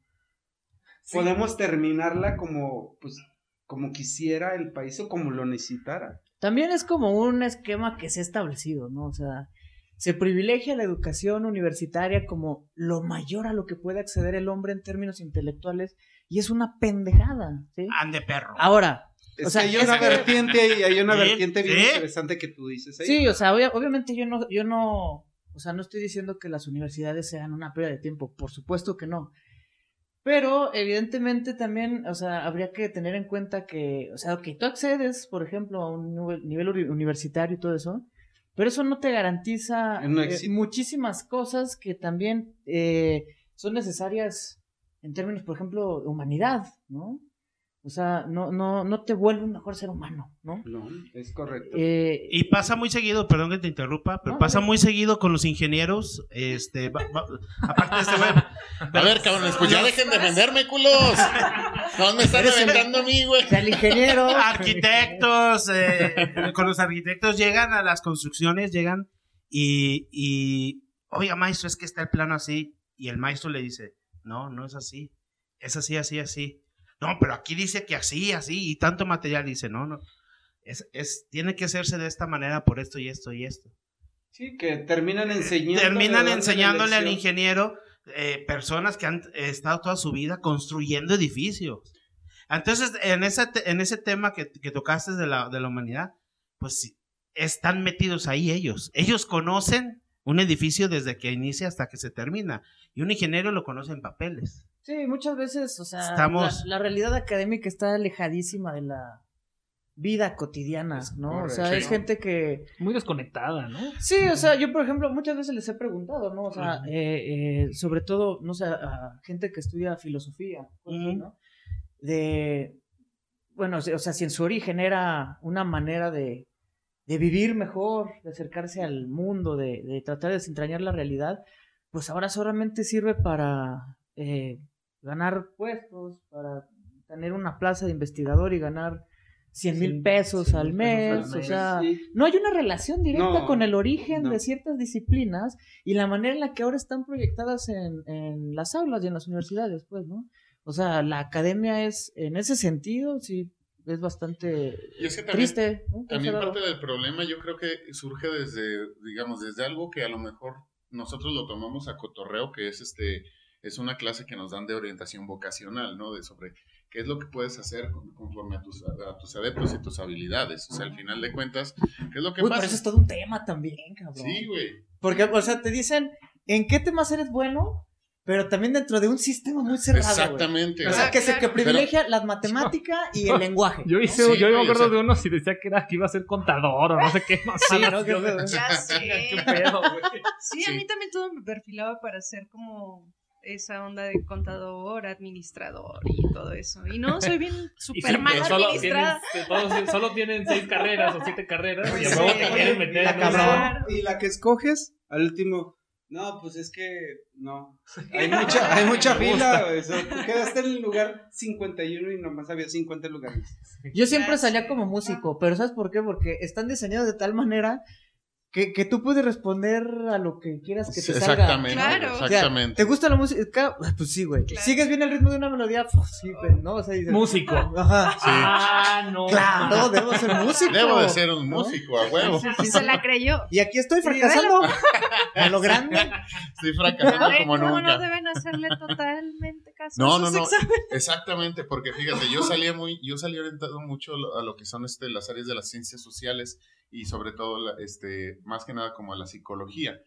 podemos terminarla como, pues, como quisiera el país o como lo necesitara. También es como un esquema que se ha establecido, ¿no? O sea, se privilegia la educación universitaria como lo mayor a lo que puede acceder el hombre en términos intelectuales y es una pendejada, ¿sí? Ande perro. Ahora, Es O sea, que hay una que- vertiente ahí, hay una vertiente bien ¿Sí? interesante que tú dices ahí. sí, o sea, obvia- obviamente yo no, yo no, o sea, no estoy diciendo que las universidades sean una pérdida de tiempo, por supuesto que no. Pero evidentemente también, o sea, habría que tener en cuenta que, o sea, ok, tú accedes, por ejemplo, a un nivel, nivel uni- universitario y todo eso, pero eso no te garantiza No eh, muchísimas cosas que también eh, son necesarias en términos, por ejemplo, de humanidad, ¿no? O sea, no, no, no te vuelve un mejor ser humano, ¿no? No, es correcto. Eh, Y pasa muy seguido, perdón que te interrumpa, pero No, pasa muy seguido con los ingenieros, este, va- va- aparte de este güey, A ver, cabrones, pues ya dejen de venderme, culos. No me están aventando a mí, güey. o sea, el ingeniero. arquitectos, eh, con los arquitectos llegan a las construcciones, llegan y, y, oiga maestro, es que está el plano así, y el maestro le dice, no, no es así, es así, así, así. No, pero aquí dice que así, así, y tanto material dice, no, no, es, es, tiene que hacerse de esta manera por esto y esto y esto. Sí, que terminan enseñando. Terminan enseñándole al ingeniero eh, personas que han estado toda su vida construyendo edificios. Entonces, en en ese tema que, que tocaste de la, de la humanidad, pues están metidos ahí ellos. Ellos conocen un edificio desde que inicia hasta que se termina. Y un ingeniero lo conoce en papeles. Sí, muchas veces, o sea, Estamos- la, la realidad académica está alejadísima de la vida cotidiana, ¿no? O sea, es gente que... Muy desconectada, ¿no? Sí, o sea, yo por ejemplo muchas veces les he preguntado, ¿no? O sea, eh, eh, sobre todo, no sé, a gente que estudia filosofía, así, Ujú. ¿no? De, bueno, o sea, o sea, si en su origen era una manera de, de vivir mejor, de acercarse al mundo, de, de tratar de desentrañar la realidad, pues ahora solamente sirve para eh, ganar puestos, para tener una plaza de investigador y ganar 100 mil pesos al mes, pesos al o sea, Sí. no hay una relación directa No, con el origen no. de ciertas disciplinas y la manera en la que ahora están proyectadas en, en las aulas y en las universidades, pues, ¿no? O sea, la academia es, en ese sentido, sí, es bastante Y es que también, triste. ¿no? también parte del problema yo creo que surge desde, digamos, desde algo que a lo mejor nosotros lo tomamos a cotorreo, que es este, es una clase que nos dan de orientación vocacional, ¿no? De sobre qué es lo que puedes hacer con- conforme a tus, a tus adeptos y tus habilidades. O sea, al final de cuentas, ¿qué es lo que Uy, pasa? pero eso es todo un tema también, cabrón. Sí, güey. Porque, o sea, te dicen en qué temas eres bueno, pero también dentro de un sistema muy cerrado. güey. Exactamente. O sea, que se que privilegia la matemática y el *laughs* lenguaje. Yo hice, Sí, yo me güey, acuerdo o sea- de uno si decía que era que iba a ser contador o no sé qué más. *laughs* Sí, ¿no? *laughs* Qué. Ya sé. ¿Qué pedo, güey? Sí, a mí también todo me perfilaba para ser como esa onda de contador, administrador y todo eso. Y no, soy bien *laughs* Y súper sí, mal solo tienen, administrada. todos- solo tienen seis *laughs* carreras o siete carreras y Sí. luego te quieren meter la en cabrón. Y la que escoges, al último, no, pues es que no. Hay mucha, hay *laughs* mucha fila, tú quedaste en el lugar 51 y nomás había 50 lugares. Yo siempre salía como músico, pero ¿sabes por qué? Porque están diseñados de tal manera que, que tú puedes responder a lo que quieras que te salga. Exactamente. Claro. O sea, Exactamente. ¿Te gusta la música? Pues sí, güey. Claro. ¿Sigues bien el ritmo de una melodía? Pues sí, güey, ¿no? O sea, dices, Músico. Ajá. Ah, no. Claro, debo ser músico. Debo de ser un ¿no? músico, a huevo. Y se la creyó. Y aquí estoy fracasando. *laughs* A lo grande. Estoy fracasando como ¿Cómo no nunca. deben hacerle totalmente caso No, a no, no, exámenes? exactamente, porque fíjate, yo salía muy, yo salí orientado mucho a lo- a lo que son este, las áreas de las ciencias sociales y sobre todo, la- este, más que nada como a la psicología.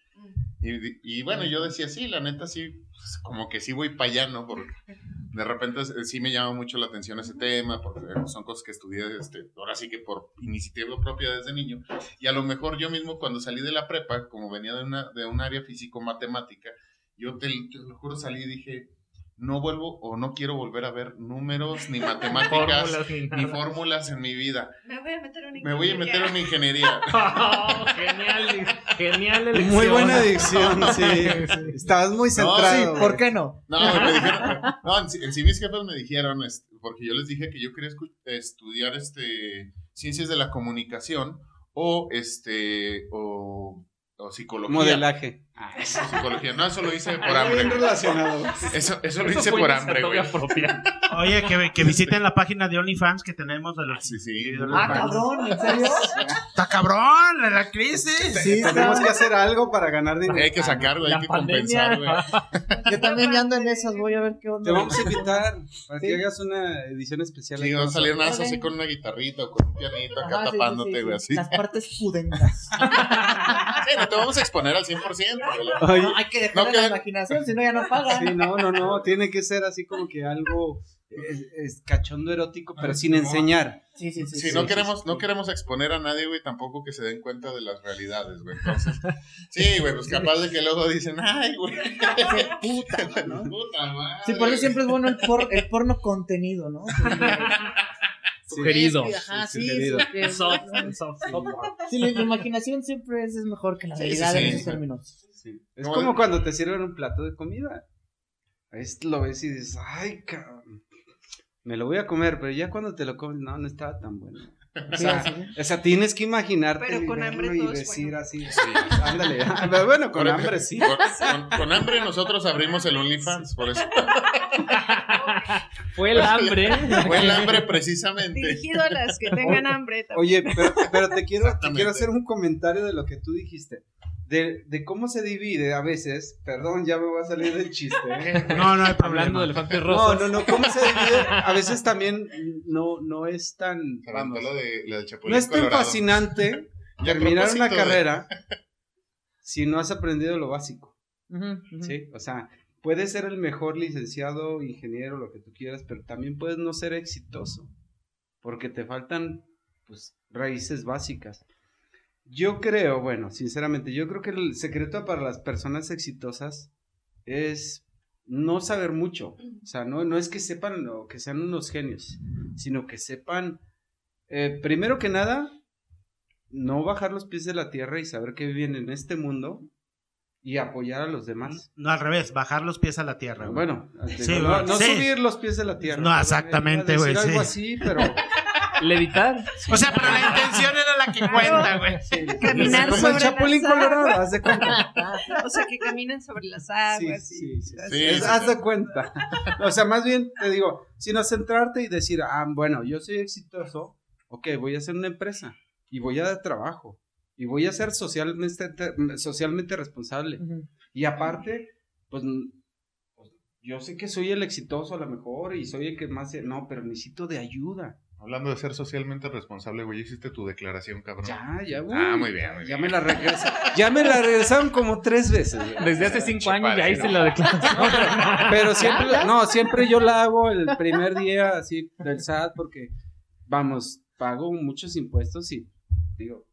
Y, y bueno, yo decía, sí, la neta sí, pues, como que sí voy para allá, ¿no? Porque de repente eh, sí me llama mucho la atención ese tema, porque son cosas que estudié, este, ahora sí que por iniciativa propia desde niño. Y a lo mejor yo mismo cuando salí de la prepa, como venía de, una, de un área físico-matemática, yo te, te lo juro salí y dije, no vuelvo o no quiero volver a ver números, ni *laughs* matemáticas, Fórmulas ni fórmulas en mi vida. Me voy a meter en Me voy a meter en ingeniería. *laughs* Oh, genial, genial elección. Muy buena dicción, *laughs* sí. Estabas muy No, centrado. Sí, güey. ¿por qué no? No, me dijeron, no, en sí, en sí mis jefes me dijeron, porque yo les dije que yo quería estudiar este ciencias de la comunicación o este o, o psicología. Modelaje. O psicología. No, eso lo hice por Bien hambre. relacionado. Eso, eso lo Eso hice por hambre, güey. propia. Oye, que, que visiten la página de OnlyFans que tenemos de los... Sí, sí. Ah, cabrón, ¿en serio? ¡Está cabrón! ¡La, la crisis! Sí, Tenemos que hacer algo para ganar dinero. Hay que sacar, güey, La hay que pandemia. compensar, güey. *laughs* Yo también ya ando en esas, voy a ver qué onda. Te vamos a invitar para que Sí. hagas una edición especial. Sí, va a salir nada así con una guitarrita o con un pianito acá Ajá, sí, tapándote, sí, güey, sí. así. Las partes pudentas. *laughs* Sí, no te vamos a exponer al 100%, güey. Ay, No, hay que dejar No la queda- imaginación, si no ya no pagan. sí, no, no, no. Tiene que ser así como que algo es, es cachondo erótico, pero sin enseñar. Sí, sí, sí. Sí, sí, no sí, queremos, sí. no queremos exponer a nadie, güey, tampoco que se den cuenta de las realidades, güey. Entonces, sí, güey, pues capaz de que luego dicen, ay, güey. Puta, ¿no? *laughs* Puta madre. Sí, por eso siempre es bueno el, por- el porno contenido, ¿no? *laughs* Sugerido. Sí, Ajá, sí, Sugerido. eso que- Soft, soft, soft. Sí, la, la imaginación siempre es, es mejor que la Sí, realidad sí, en esos términos. Sí. Es No, como cuando te sirven un plato de comida. Ahí lo ves y dices, ay, cabrón. Me lo voy a comer, pero ya cuando te lo comes, no, no estaba tan bueno. O Sí, sea, sí. o sea, tienes que imaginarte Pero y con hambre y decir bueno. así. Ándale. *laughs* Ah, pero bueno, con hambre sí. Con, con- con hambre nosotros abrimos el OnlyFans, por eso. Fue el hambre. Fue el hambre precisamente. Dirigido a las que tengan hambre. también. Oye, pero, pero te quiero, te Exactamente. quiero hacer un comentario de lo que tú dijiste. De, de cómo se divide a veces, perdón, ya me voy a salir del chiste. ¿eh? *laughs* No, no hay Hablando de elefantes No, rosas. no, no, cómo se divide, a veces también no, no es tan, vamos, lo de, lo no es tan Colorado. fascinante *laughs* terminar una de- carrera *laughs* si no has aprendido lo básico. ¿sí? O sea, puedes ser el mejor licenciado, ingeniero, lo que tú quieras, pero también puedes no ser exitoso, porque te faltan, pues, raíces básicas. Yo creo, bueno, sinceramente, yo creo que el secreto para las personas exitosas es no saber mucho. O sea, no, no es que sepan o que sean unos genios, sino que sepan, eh, primero que nada, no bajar los pies de la tierra y saber que viven en este mundo y apoyar a los demás. No, al revés, bajar los pies a la tierra. güey. Bueno, Sí, digo, no, bueno, no sí. subir los pies de la tierra. No, exactamente, decir güey, Algo sí. así, pero *laughs* Levitar. O sea, pero la intención era la que cuenta, güey. Caminar como el sobre chapulín las aguas. colorado, haz de cuenta. *laughs* O sea, que caminen sobre las Sí, aguas. sí, y- sí, sí. Haz de cuenta. O sea, más bien te digo, sino centrarte y decir, ah, bueno, yo soy exitoso, ok, voy a hacer una empresa y voy a dar trabajo y voy a ser socialmente, socialmente responsable. Y aparte, pues, pues, yo sé que soy el exitoso a lo mejor y soy el que más... No, pero necesito de ayuda. Hablando de ser socialmente responsable, güey, hiciste tu declaración, cabrón. Ya, ya, Ah, uy, muy bien, muy Ya bien. me la regresaron. Ya me la regresaron como tres veces. güey. Desde hace cinco años ya hice ¿no? la declaración. Pero siempre, no, siempre yo la hago el primer día así del SAT porque, vamos, pago muchos impuestos y digo,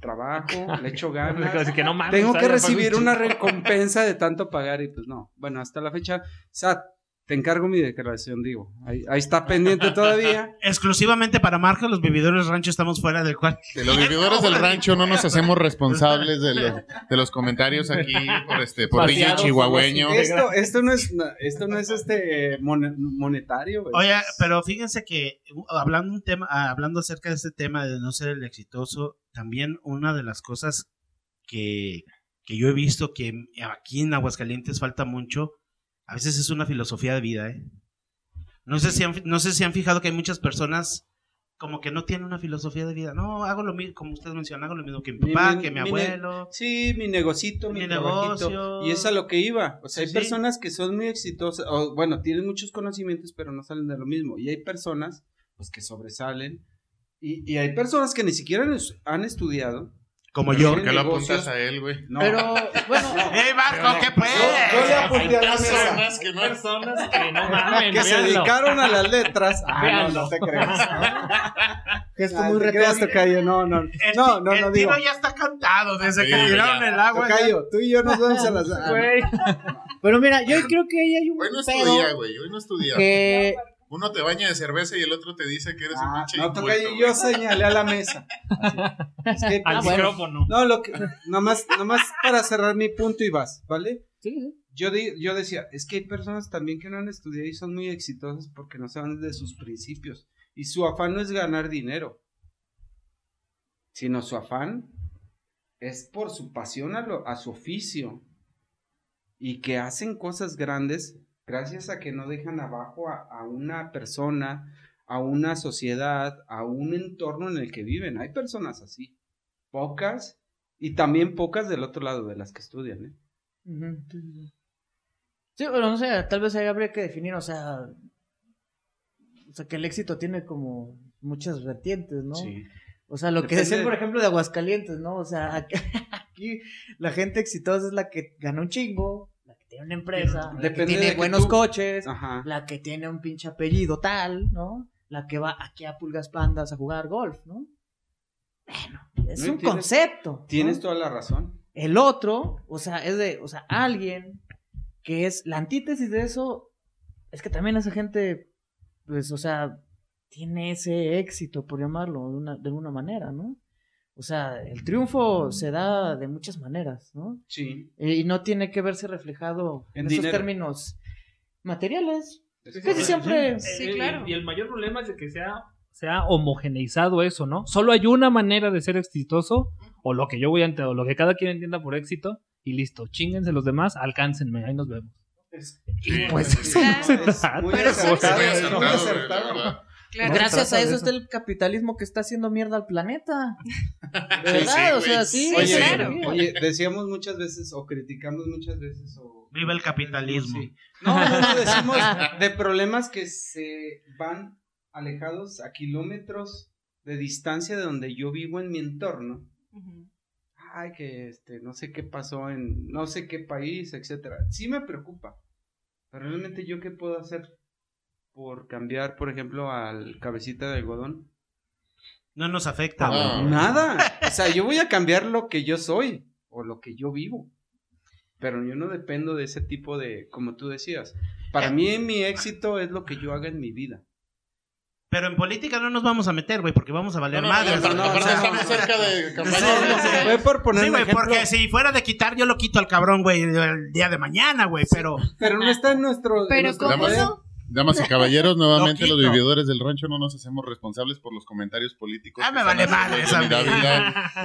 trabajo, le echo *laughs* ganas. Así que no mames, Tengo que recibir una recompensa de tanto pagar y pues no. Bueno, hasta la fecha, SAT, te encargo mi declaración, digo. Ahí, ahí está pendiente todavía. *laughs* Exclusivamente para Marca, los vividores rancho estamos fuera del cual. De los vividores del rancho no nos hacemos responsables de los, de los comentarios aquí por este por Vaciados, Chihuahueño. Esto, esto no es, esto no es este mon- monetario, güey. Oye, pero fíjense que uh, hablando un tema, ah, hablando acerca de este tema de no ser el exitoso, también una de las cosas que, que yo he visto que aquí en Aguascalientes falta mucho, a veces es una filosofía de vida, ¿eh? No sé si han, no sé si han fijado que hay muchas personas como que no tienen una filosofía de vida. No, hago lo mismo, como ustedes mencionan, hago lo mismo que mi papá, mi- que mi mi abuelo. Sí, mi negocito, mi, Mi negocio. Y es a lo que iba. O sea, hay Sí. personas que son muy exitosas, o bueno, tienen muchos conocimientos, pero no salen de lo mismo. Y hay personas, pues, que sobresalen. Y, y hay personas que ni siquiera han estudiado. Como yo. ¿Por qué lo apuntas a él, güey? No. Pero, bueno, *laughs* ¡Ey, Marco, qué pues! Yo- yo le apunté a la mesa. personas *laughs* que no- personas que no mamen, que se dedicaron a las letras. *laughs* Ah, no, no te creas. gesto muy retórico. Tocayo, no, no. El, No, no, el no digo. tiro ya está cantado desde que tiraron el agua. Tocayo, tú y yo nos vamos a las. Güey. Pero mira, yo creo que ahí hay un Hoy no pedo estudia, güey, hoy no estudia. que Uno te baña de cerveza y el otro te dice que eres un Ah, pinche no, Tocayo, güey. yo señalé a la mesa. Es que, Al ah, bueno. micrófono. No, lo que, nomás, nomás para cerrar mi punto y vas, ¿vale? sí, Yo, di- yo decía, es que hay personas también que no han estudiado y son muy exitosas porque no saben de sus principios. Y su afán no es ganar dinero, sino su afán es por su pasión a, lo- a su oficio. Y que hacen cosas grandes gracias a que no dejan abajo a, a una persona, a una sociedad, a un entorno en el que viven. Hay personas así, pocas y también pocas del otro lado de las que estudian. ¿eh? Sí, bueno, no sé, tal vez ahí habría que definir, o sea, o sea, que el éxito tiene como muchas vertientes, ¿no? Sí. O sea, lo que decían, de- por ejemplo, de Aguascalientes, ¿no? O sea, *laughs* aquí, la gente exitosa es la que gana un chingo, tiene una empresa, la que Depende de tiene que buenos tú- coches, Ajá. la que tiene un pinche apellido tal, ¿no? La que va aquí a Pulgas Pandas a jugar golf, ¿no? Bueno, es No, un tienes- concepto. ¿no? Tienes toda la razón. El otro, o sea, es de, o sea, alguien que es la antítesis de eso, es que también esa gente, pues, o sea, tiene ese éxito, por llamarlo de, una, de alguna manera, ¿no? O sea, el triunfo se da de muchas maneras, ¿no? Sí. Eh, Y no tiene que verse reflejado en, En esos dinero. términos materiales. Es Casi correcto. siempre. Sí, Eh, claro. Y el mayor problema es de que sea, sea homogeneizado eso, ¿no? Solo hay una manera de ser exitoso, o lo que yo voy a entender, o lo que cada quien entienda por éxito, y listo, chinguense los demás, alcáncenme, ahí nos vemos. Es- Y pues eso no se Es trata. muy acertado, Muy es acertado, Claro. Gracias a eso eso. está el capitalismo que está haciendo mierda al planeta. De *laughs* verdad, sí, o sea, sí. Oye, claro. oye, decíamos muchas veces o criticamos muchas veces o... Viva el capitalismo. Sí. No, no, no, decimos de problemas que se van alejados a kilómetros de distancia de donde yo vivo en mi entorno. Ay, que este, no sé qué pasó en no sé qué país, etcétera. Sí me preocupa. Pero realmente yo qué puedo hacer por cambiar, por ejemplo, al cabecita de algodón. No nos afecta. Ah. Nada. *laughs* O sea, yo voy a cambiar lo que yo soy o lo que yo vivo. Pero yo no dependo de ese tipo de, como tú decías. Para mí mi éxito es lo que yo haga en mi vida. Pero en política no nos vamos a meter, güey, porque vamos a valer No, no, madres. no, no, aparte o sea, estamos cerca de *laughs* campaña. Por poner Sí, güey, ejemplo, porque si fuera de quitar, yo lo quito al cabrón, güey, el día de mañana, güey, pero... pero no está en nuestro. en Pero nuestro ¿cómo poder. no? Damas y caballeros, nuevamente *laughs* los vividores del rancho no nos hacemos responsables por los comentarios políticos. Ah, me vale madre esa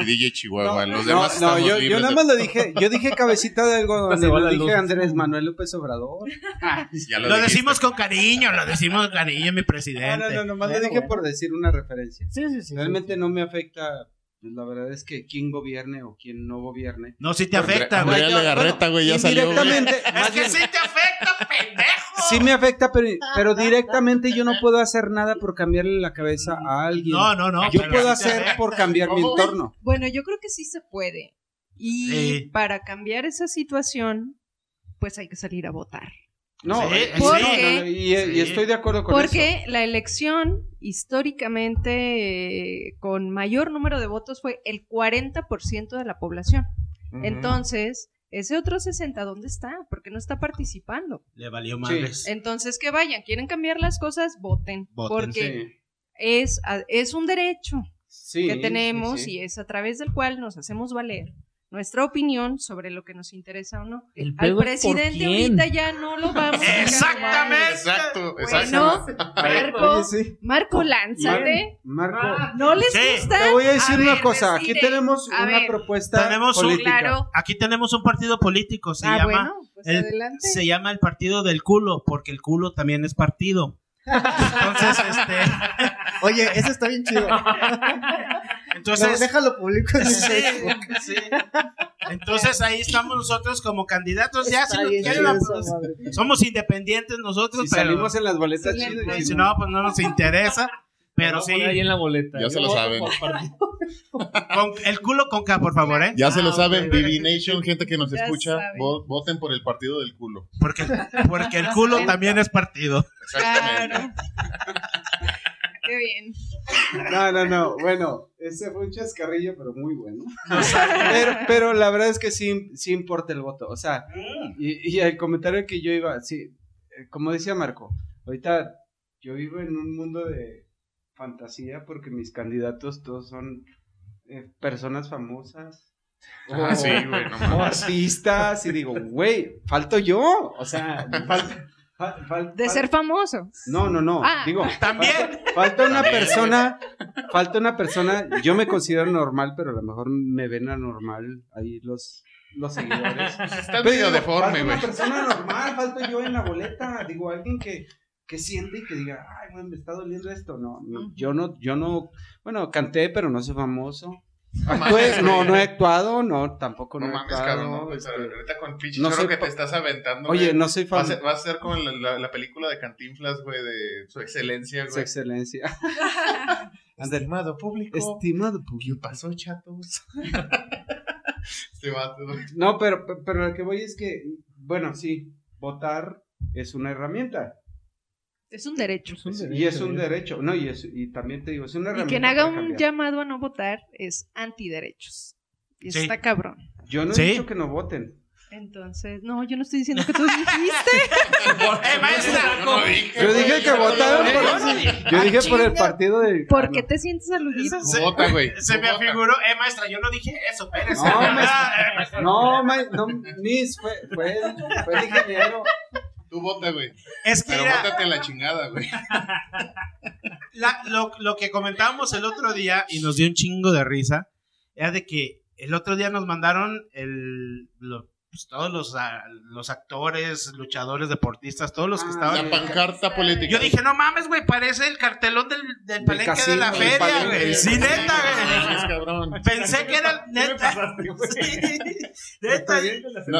y DJ *laughs* Chihuahua. No, los no, demás no, yo, yo nada de- más lo dije, yo dije cabecita de y va lo dije. Andrés Manuel López Obrador. *laughs* Ya Lo decimos con cariño, lo decimos con cariño, mi No, presidente. no, no, nomás lo dije bueno. por decir una referencia. Sí, sí, sí. Realmente sí. no me afecta, pues la verdad es que quién gobierne o quién no gobierne. No, sí te afecta, güey. Andrea Legarreta, güey, ya salió. güey. Indirectamente, Es que sí te afecta, pendejo. Sí me afecta, pero, pero directamente yo no puedo hacer nada por cambiarle la cabeza a alguien. No, no, no. yo puedo hacer por cambiar mi entorno. Bueno, yo creo que sí se puede. Y Sí. para cambiar esa situación, pues hay que salir a votar. No, Sí, eh, sí. no, no, no, y, y estoy de acuerdo con Porque eso. la elección, históricamente, eh, con mayor número de votos fue el 40% de la población. Entonces, ese otro 60, ¿dónde está? Porque no está participando. Le valió madres. Entonces, que vayan, quieren cambiar las cosas, voten. Voten, porque Sí, es, es un derecho sí, que sí, tenemos sí. y es a través del cual nos hacemos valer nuestra opinión sobre lo que nos interesa o no. El Al presidente ahorita ya no lo vamos a *laughs* Exactamente. Exacto, Bueno. Marco, Oye, sí. Marco, lánzate. Marco, ¿No les Sí. gusta? te voy a decir A una ver, cosa. Aquí tenemos A una ver. propuesta Tenemos un-. Claro. Aquí tenemos un partido político, se ah, llama bueno, pues el, adelante. se llama el partido del culo, porque el culo también es partido. *laughs* Entonces, este, Oye, eso está bien chido. *laughs* entonces, No, déjalo público. en *laughs* sí, sí. entonces ahí estamos nosotros como candidatos. Ya si nos quieren, pues, madre. somos independientes nosotros, Si pero salimos en las boletas Sí, chido, pues, y si no, pues no nos interesa. Pero sí, ahí en la boleta. Ya Yo se lo saben. con el culo con K, por favor, ¿eh? Ya se lo Ah, saben. Vivi Nation, gente que nos Ya escucha, vo- voten por el partido del culo. Porque, porque el culo también es partido. Exactamente. Claro. Qué bien. No, no, no. Bueno, ese fue un chascarrillo, pero muy bueno. *laughs* pero, pero la verdad es que sí, sí importa el voto. O sea, y, y el comentario que yo iba, sí, eh, como decía Marco, ahorita yo vivo en un mundo de fantasía porque mis candidatos todos son eh, personas famosas. Ah, sí, güey, no o mames. artistas y digo, güey, falto yo. O sea, falta, fal- fal- De fal- ser famoso. No, no, no. Ah. Digo, *laughs* También. Falta, falta una *laughs* También. persona, falta una persona, yo me considero normal, pero a lo mejor me ven anormal ahí los, los seguidores. *laughs* Estás medio deforme, falta güey. una persona normal, falto yo en la boleta, digo, alguien que, que siente y que diga, ay, güey, me está doliendo esto. No, no, yo no, yo no, bueno, canté, pero no soy famoso. Actué, no, no he actuado, no, tampoco no, No he mames, actuado. cabrón, no, este, ahorita con pinche no soy que pa- te estás aventando. Oye, güey. no soy Va a, famoso. ser, va a ser como la, la- la película de Cantinflas, güey, de su excelencia, Su güey. excelencia. *laughs* Ándale. Estimado público. Estimado ¿Qué pasó, chatos? *laughs* este vato, güey. No, pero, pero lo que voy es que, bueno, sí, votar es una herramienta. Es un derecho. y es un derecho. No, y, es, y también te digo, es una Y herramienta. quien haga un cambiar. llamado a no votar es antiderechos. Y eso Sí. está cabrón. Yo no he Sí. dicho que no voten. Entonces, no, yo no estoy diciendo que tú *laughs* dijiste. ¡Eh, maestra! Yo no dije, Yo dije güey, que votaron por- dije. Yo dije por el partido de. ¿Por ah, qué te sientes aludido? Se- Vota, güey. Se me afiguró, eh, maestra, yo no dije eso, espérese. No, maestra. *laughs* No, ma- no, Miss, fue, fue, el, fue el ingeniero. Tú vota, güey. Es que Pero mira, bótate la chingada, güey. *laughs* la- lo, lo que comentábamos el otro día y nos dio un chingo de risa era de que el otro día nos mandaron el, lo- pues, todos los, ah, los actores, luchadores, deportistas, todos los que Ah, estaban. La pancarta política. Yo dije, no mames, güey, parece el cartelón del, del palenque de la feria, güey. Sí, neta, güey. Pensé que era neta. *laughs* Sí, neta.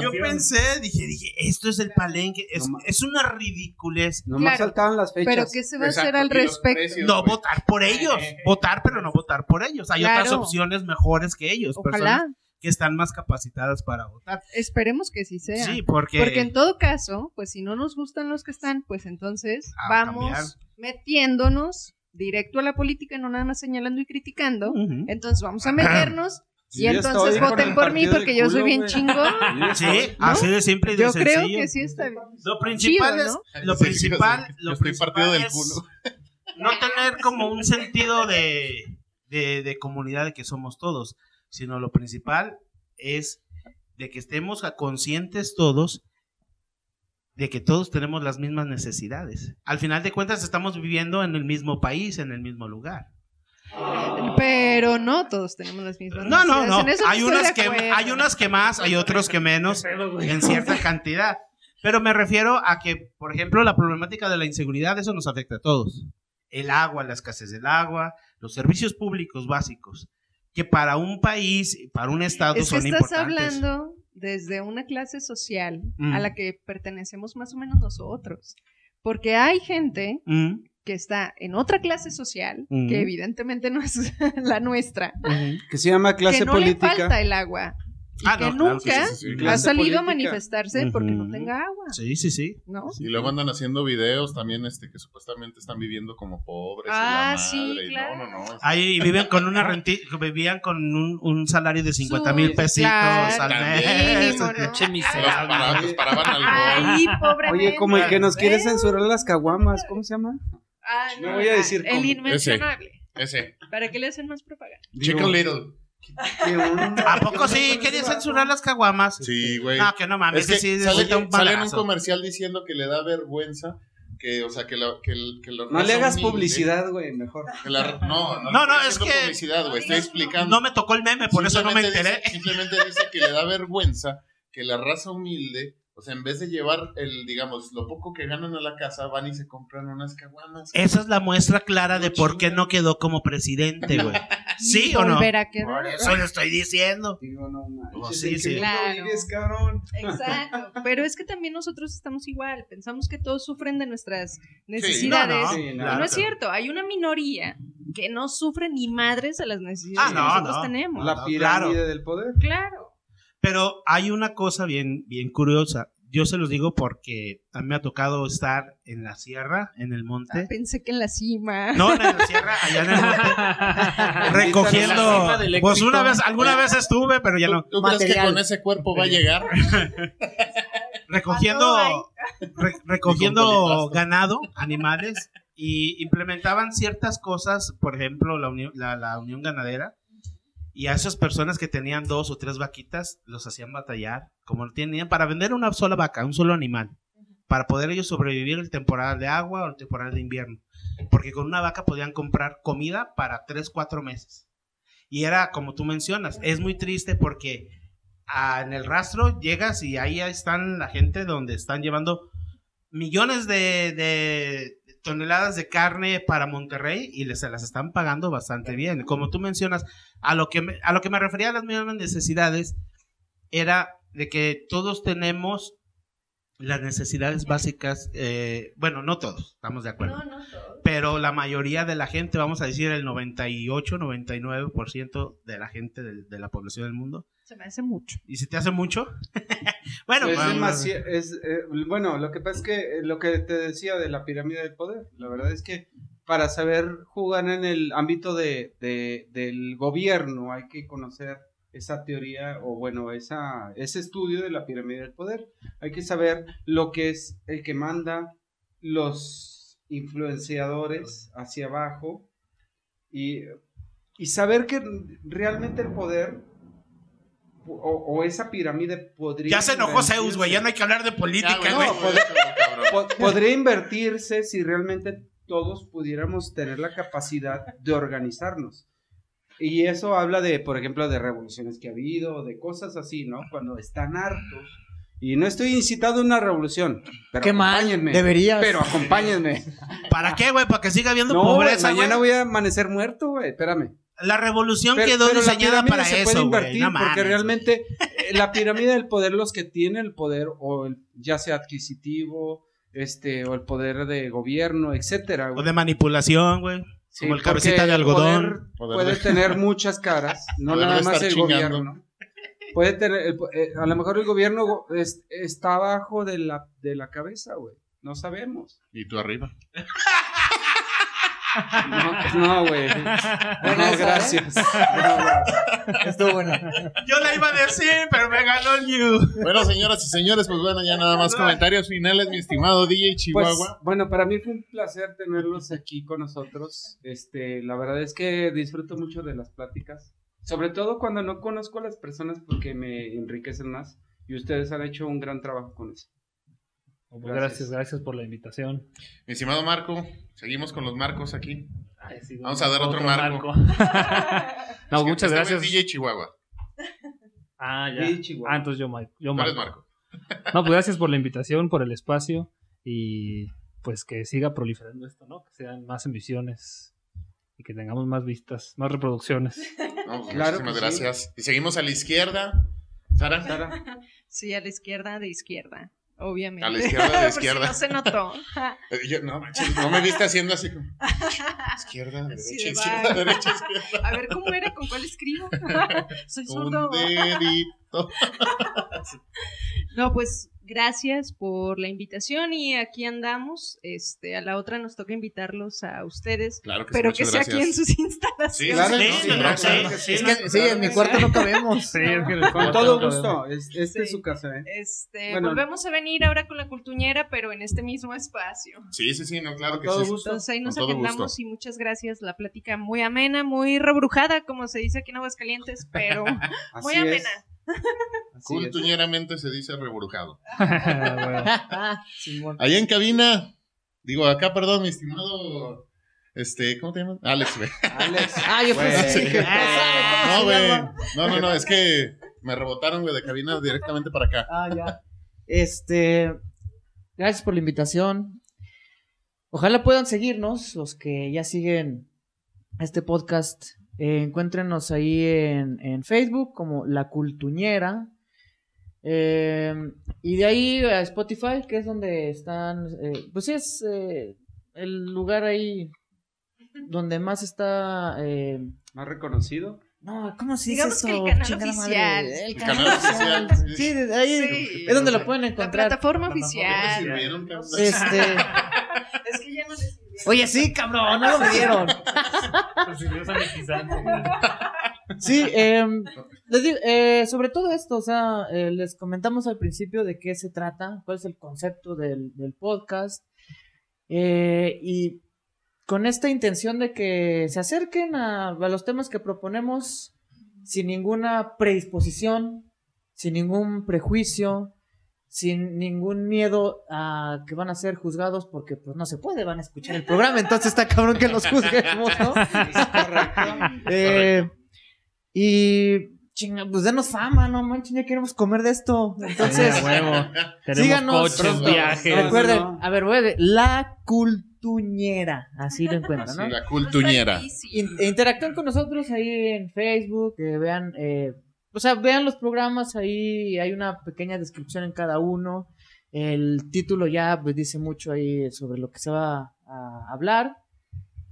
Yo pensé, dije, dije, esto es el palenque. Es, No es una ridiculez. Nomás Claro. faltaban las fechas. Pero ¿qué se va a hacer Exacto, al respecto? precios, No votar por ellos. *laughs* Votar, pero no votar por ellos. Hay otras opciones mejores que ellos. Personas Ojalá. Que están más capacitadas para votar. Esperemos que sí sea. Sí, porque. Porque en todo caso, pues si no nos gustan los que están, pues entonces A vamos cambiar. metiéndonos directo a la política, no nada más señalando y criticando. Entonces vamos a meternos *clears throat* Sí, y entonces voten por mí porque yo soy bien chingón. *laughs* Sí, ¿no? así de simple y de Yo creo sencillo. que sí está bien. Lo principal Chido, es, ¿no? lo principal, lo estoy principal partido del culo. no tener como un sentido de, de, de comunidad de que somos todos, sino lo principal es de que estemos conscientes todos de que todos tenemos las mismas necesidades. Al final de cuentas estamos viviendo en el mismo país, en el mismo lugar. Pero no todos tenemos las mismas No, no, necesidades. no. En eso Hay unas, que, hay unas que más, hay otros que menos, en cierta cantidad. Pero me refiero a que, por ejemplo, la problemática de la inseguridad, eso nos afecta a todos. El agua, la escasez del agua, los servicios públicos básicos, que para un país, para un estado Es que son estás importantes. hablando desde una clase social Mm. a la que pertenecemos más o menos nosotros. Porque hay gente Mm, que está en otra clase social, Mm. que evidentemente no es *laughs* la nuestra. Que se llama clase que no le política. falta el agua. Y Ah, que no, claro que nunca sí, sí, sí. ha salido a manifestarse porque no tenga agua, Sí, sí, sí. ¿no? Y luego andan haciendo videos también este que supuestamente están viviendo como pobres y Ah, sí, y claro. no, no, no. Ahí viven con una renti vivían con un, un salario de 50 mil pesitos claro, al mes. mínimo, ¿no? Pinche Los miserable. paraban pobre Oye, como el que nos quiere censurar las caguamas, ¿cómo se llama? No voy a decir El cómo. inmencionable. Ese. ¿Para qué le hacen más propaganda? Chicken Little. ¿A poco sí? ¿Quería censurar las caguamas? Sí, güey. No, que no mames, Es que sí sale, un sale en un comercial diciendo que le da vergüenza que, o sea, que, la, que, que No le hagas humilde- publicidad, güey, mejor. que la- no, no, No, no, es que- publicidad, güey, estoy explicando. No me tocó el meme, por eso no me enteré. dice- simplemente dice que le da vergüenza que la raza humilde, o sea, en vez de llevar el, digamos, lo poco que ganan a la casa, van y se compran unas caguamas. Esa es la muestra clara de por qué no quedó como presidente, güey. *laughs* *laughs* ¿Sí o no? Volver a quedar. Por eso le estoy diciendo. Digo, no manches, Oh, sí, ¿en qué sí. Claro. cabrón? Exacto. *laughs* Pero es que también nosotros estamos igual. Pensamos que todos sufren de nuestras No, necesidades. no, Sí, Y no, no es cierto. Hay una minoría que no sufre ni madres a las necesidades Ah, que no, nosotros no. tenemos. La no, pirámide claro. del poder. Claro. Pero hay una cosa bien, bien curiosa. Yo se los digo porque a mí me ha tocado estar en la sierra, en el monte. Pensé que en la cima. No, en la sierra, allá en el monte. *laughs* recogiendo. Pues una vez, alguna vez estuve, pero ya ¿Tú, no. tú crees que Material. con ese cuerpo va a llegar? *laughs* recogiendo Ah, re- recogiendo ganado, animales y implementaban ciertas cosas, por ejemplo, la unión, la, la unión ganadera y a esas personas que tenían dos o tres vaquitas los hacían batallar, como lo tenían para vender una sola vaca, un solo animal, para poder ellos sobrevivir el temporal de agua o el temporal de invierno, porque con una vaca podían comprar comida para tres, cuatro meses. Y era como tú mencionas, es muy triste porque ah, en el rastro llegas y ahí están la gente donde están llevando millones de, de toneladas de carne para Monterrey y les, se las están pagando bastante bien. Como tú mencionas, a lo que me, a lo que me refería a las mismas necesidades era de que todos tenemos las necesidades básicas, eh, bueno, no todos, estamos de acuerdo, No, no todo. pero la mayoría de la gente, vamos a decir el 98, 99% de la gente de la población del mundo, Se me hace mucho. ¿Y si te hace mucho? *laughs* bueno, es pues, es, eh, bueno, lo que pasa es que eh, lo que te decía de la pirámide del poder, la verdad es que para saber jugar en el ámbito de, de- del gobierno hay que conocer esa teoría o bueno, esa, ese estudio de la pirámide del poder. Hay que saber lo que es el que manda los influenciadores hacia abajo y, y saber que realmente el poder o, o esa pirámide podría... ya se enojó Zeus, güey. Ya no hay que hablar de política, güey. no, podría invertirse si realmente todos pudiéramos tener la capacidad de organizarnos. Y eso habla de, por ejemplo, de revoluciones que ha habido, de cosas así, ¿no? Cuando están hartos Y no estoy incitando una revolución. Pero Qué mal, acompáñenme. deberías. Pero acompáñenme. ¿Para qué, güey? ¿Para que siga habiendo No, pobreza, mañana voy a amanecer muerto, güey. Espérame. La revolución Pero- quedó pero diseñada para se puede eso, güey. invertir No porque realmente eh, la pirámide del poder, los que tienen el poder, o el- ya sea adquisitivo, este, o el poder de gobierno, etcétera. O de manipulación, güey. Sí, como el cabecita de el algodón. poder Poder puede de- tener muchas caras, *laughs* no nada más el chingando. gobierno. Puede tener, el eh, a lo mejor el gobierno go- es- está abajo de la, de la cabeza, güey. No sabemos. Y tú arriba. *laughs* No, no, güey. Buena No, ¿eh? gracias. No. Estuvo bueno. Yo la iba a decir, pero me ganó el you. Bueno, señoras y señores, pues bueno, ya nada más comentarios finales, mi estimado DJ Pues, Chihuahua. bueno, para mí fue un placer tenerlos aquí con nosotros. Este, la verdad es que disfruto mucho de las pláticas, sobre todo cuando no conozco a las personas porque me enriquecen más y ustedes han hecho un gran trabajo con eso. Pues Gracias. gracias, gracias por la invitación. Mi estimado Marco, seguimos con los marcos aquí. Ay, sí, Vamos a dar otro marco. *laughs* no, Es que muchas este gracias. DJ Chihuahua. Ah, ya. Sí, Chihuahua. Ah, entonces yo, Mike- yo Marco. Marco. *laughs* No, pues gracias por la invitación, por el espacio y pues que siga proliferando esto, ¿no? Que sean más emisiones y que tengamos más vistas, más reproducciones. No, pues, Claro muchísimas sí. gracias. Y seguimos a la izquierda. Sara. Sara, *laughs* Sí, a la izquierda, de izquierda, obviamente. A la izquierda, *laughs* Por si izquierda. no se notó. *laughs* Eh, yo- no, manches, no me viste haciendo así como. *laughs* Izquierda, derecha, de izquierda, derecha, izquierda. A ver, ¿cómo era? ¿Con cuál escribo? Soy Un zurdo. dedito. No, pues gracias por la invitación y aquí andamos. Este, a la otra nos toca invitarlos a ustedes, Claro que sí, pero que sea aquí en sus *laughs* instalaciones. Sí, Claro, sí, Sí, sí, no, no, sí. Sí, Es que sí, en mi cuarto no cabemos. Sí, es que con todo gusto. Es- Esta es Sí. su casa, ¿eh? Este, Bueno. volvemos a venir ahora con la cultuñera, pero en este mismo espacio. Sí, sí, sí, no, claro que Todo sí. gusto. Entonces ahí nos agendamos y muchas gracias. La plática muy amena, muy rebrujada, como se dice aquí en Aguascalientes, pero *laughs* muy es. amena. Es. Cultuñeramente se dice reburujado. *laughs* Simón. Allá en cabina, digo, acá, perdón, mi estimado. Este, ¿cómo te llamas? Alex, güey. Alex. *laughs* Ah, yo pensé que No, ¿cómo se güey. No, no, no, es que me rebotaron, güey, de cabina directamente para acá. Ah, ya. Este, gracias por la invitación. Ojalá puedan seguirnos, los que ya siguen este podcast. Eh, encuéntrenos ahí en, en Facebook como La Cultuñera. Eh, y de ahí a Spotify, que es donde están, eh, pues sí, es eh, el lugar ahí donde más está... eh, Más reconocido. no, ¿cómo se dice Digamos eso? que el canal Chingada oficial. madre. El El canal, canal oficial. sí. Ahí Sí. es donde lo pueden La encontrar. plataforma ¿Ya te oficial. Este, *laughs* Es que ya no les sirvió. Oye, sí, cabrón, no lo Dios sanitizante. Sí, em, eh, sobre todo esto, o sea, eh, les comentamos al principio de qué se trata, cuál es el concepto del, podcast. eh, y con esta intención de que se acerquen a los temas que proponemos sin ninguna predisposición, sin ningún prejuicio, sin ningún miedo a que van a ser juzgados porque pues no se puede, van a escuchar el programa, entonces está cabrón que los juzguemos, ¿no? Eh, y chinga, pues denos fama, no manches, ya queremos comer de esto. Entonces, Sí, huevo. Síganos coches, pronto. viajes. recuerden, no. a ver, voy a ver, la cultuñera, así lo encuentran, ¿no? La cultuñera. Interactúen con nosotros ahí en Facebook, que vean, eh, o sea, vean los programas ahí, hay una pequeña descripción en cada uno. El título ya pues, dice mucho ahí sobre lo que se va a hablar.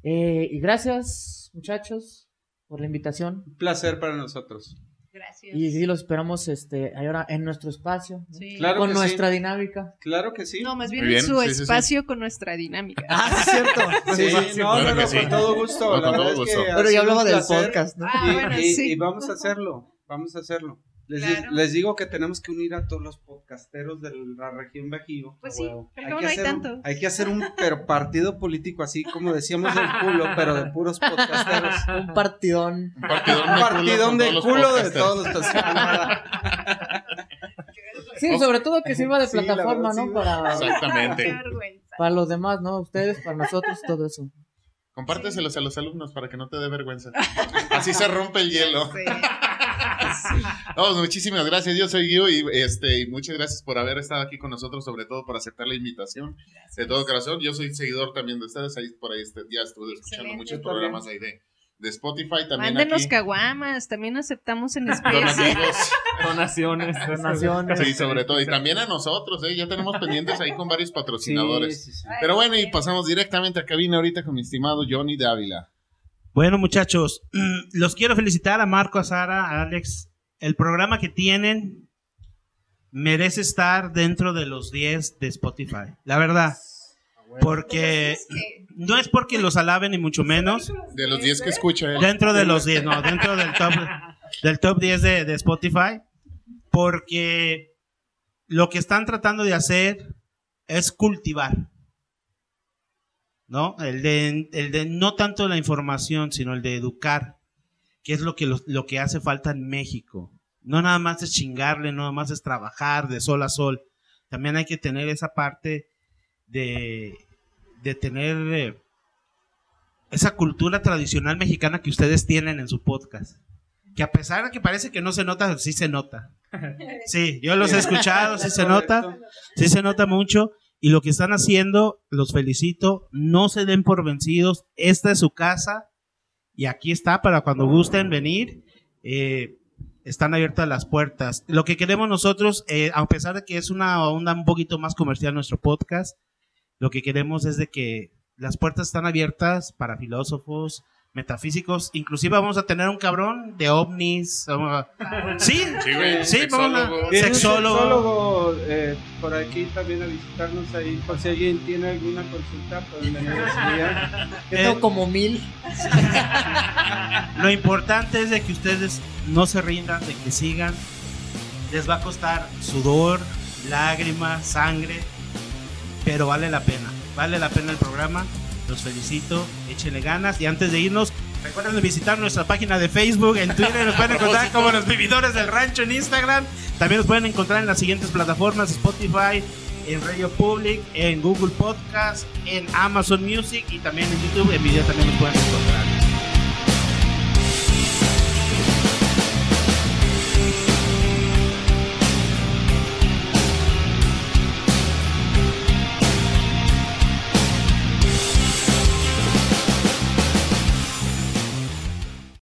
Eh, y gracias, muchachos, por la invitación. Un placer para nosotros. Gracias. Y sí, los esperamos este, ahora en nuestro espacio, ¿no? Sí. Claro con que nuestra sí. dinámica. Claro que sí. No, más bien, en su sí, sí, sí. espacio con nuestra dinámica. *laughs* Ah, es cierto. Sí, no, Claro no, no, sí. con todo gusto. No, la con es que Pero ya hablaba del podcast, ¿no? Ah, y, bueno, y- sí. y vamos a hacerlo, vamos a hacerlo. Les, Claro. les digo que tenemos que unir a todos los podcasteros de la región Bajío. Pues sí, pero no hay hacer un- tanto. hay que hacer un pero partido político así como decíamos del culo, pero de puros podcasteros. *laughs* Un partidón. Un partidón Un de partidón de culo de todos los *laughs* Sí, sobre todo que sirva de Sí, plataforma, ¿no? sí. Para, Exactamente. Para los demás, ¿no? Ustedes, para nosotros, todo eso. Compárteselos a los alumnos para que no te dé vergüenza. Así se rompe el hielo. Sí. Vamos, muchísimas gracias. Yo soy Guido y, este, y muchas gracias por haber estado aquí con nosotros, sobre todo por aceptar la invitación de todo corazón. Yo soy seguidor también de ustedes. Ahí por ahí este, ya estuve escuchando Excelente. muchos programas ahí de, de Spotify. También Mándenos aquí. caguamas, también aceptamos en *laughs* especie. Donaciones. Donaciones. Sí, sobre todo. Y también a nosotros, ¿eh? Ya tenemos pendientes ahí con varios patrocinadores. Sí, sí, sí. Pero bueno, y pasamos directamente a cabina ahorita con mi estimado Johnny Dávila. Bueno, muchachos, los quiero felicitar a Marco, a Sara, a Alex. El programa que tienen merece estar dentro de los 10 de Spotify. La verdad. Porque no es porque los alaben ni mucho menos. De los 10 que escucha él. Dentro de los 10, no, dentro del top, del top 10 de, de Spotify. Porque lo que están tratando de hacer es cultivar. ¿No? El de, el de no tanto la información, sino el de educar. Que es lo que, lo, lo que hace falta en México. No nada más es chingarle, no nada más es trabajar de sol a sol. También hay que tener esa parte de, de tener eh, esa cultura tradicional mexicana que ustedes tienen en su podcast. Que a pesar de que parece que no se nota, sí se nota. *laughs* Sí, yo los he escuchado, sí se nota, sí se nota mucho. Y lo que están haciendo, los felicito. No se den por vencidos. Esta es su casa. Y aquí está para cuando gusten venir. Eh, están abiertas las puertas. Lo que queremos nosotros, eh, a pesar de que es una onda un poquito más comercial nuestro podcast, lo que queremos es de que las puertas están abiertas para filósofos, metafísicos, inclusive vamos a tener un cabrón de ovnis. vamos a- Sí, Sí, güey. Sí, vamos a- sexólogo. Viene un Sexólogo. sexólogo, eh, por aquí también a visitarnos ahí, por si alguien tiene alguna consulta, pueden venir ese día. Yo Eh, tengo como mil. *laughs* Lo importante es de que ustedes no se rindan, de que sigan. Les va a costar sudor, lágrimas, sangre, pero vale la pena. Vale la pena el programa. Los felicito, échenle ganas. Y antes de irnos, recuerden visitar nuestra página de Facebook, en Twitter, nos pueden *laughs* encontrar como los vividores del rancho en Instagram. También nos pueden encontrar en las siguientes plataformas: Spotify, en Radio Public, en Google Podcast, en Amazon Music y también en YouTube. En video también nos pueden encontrar.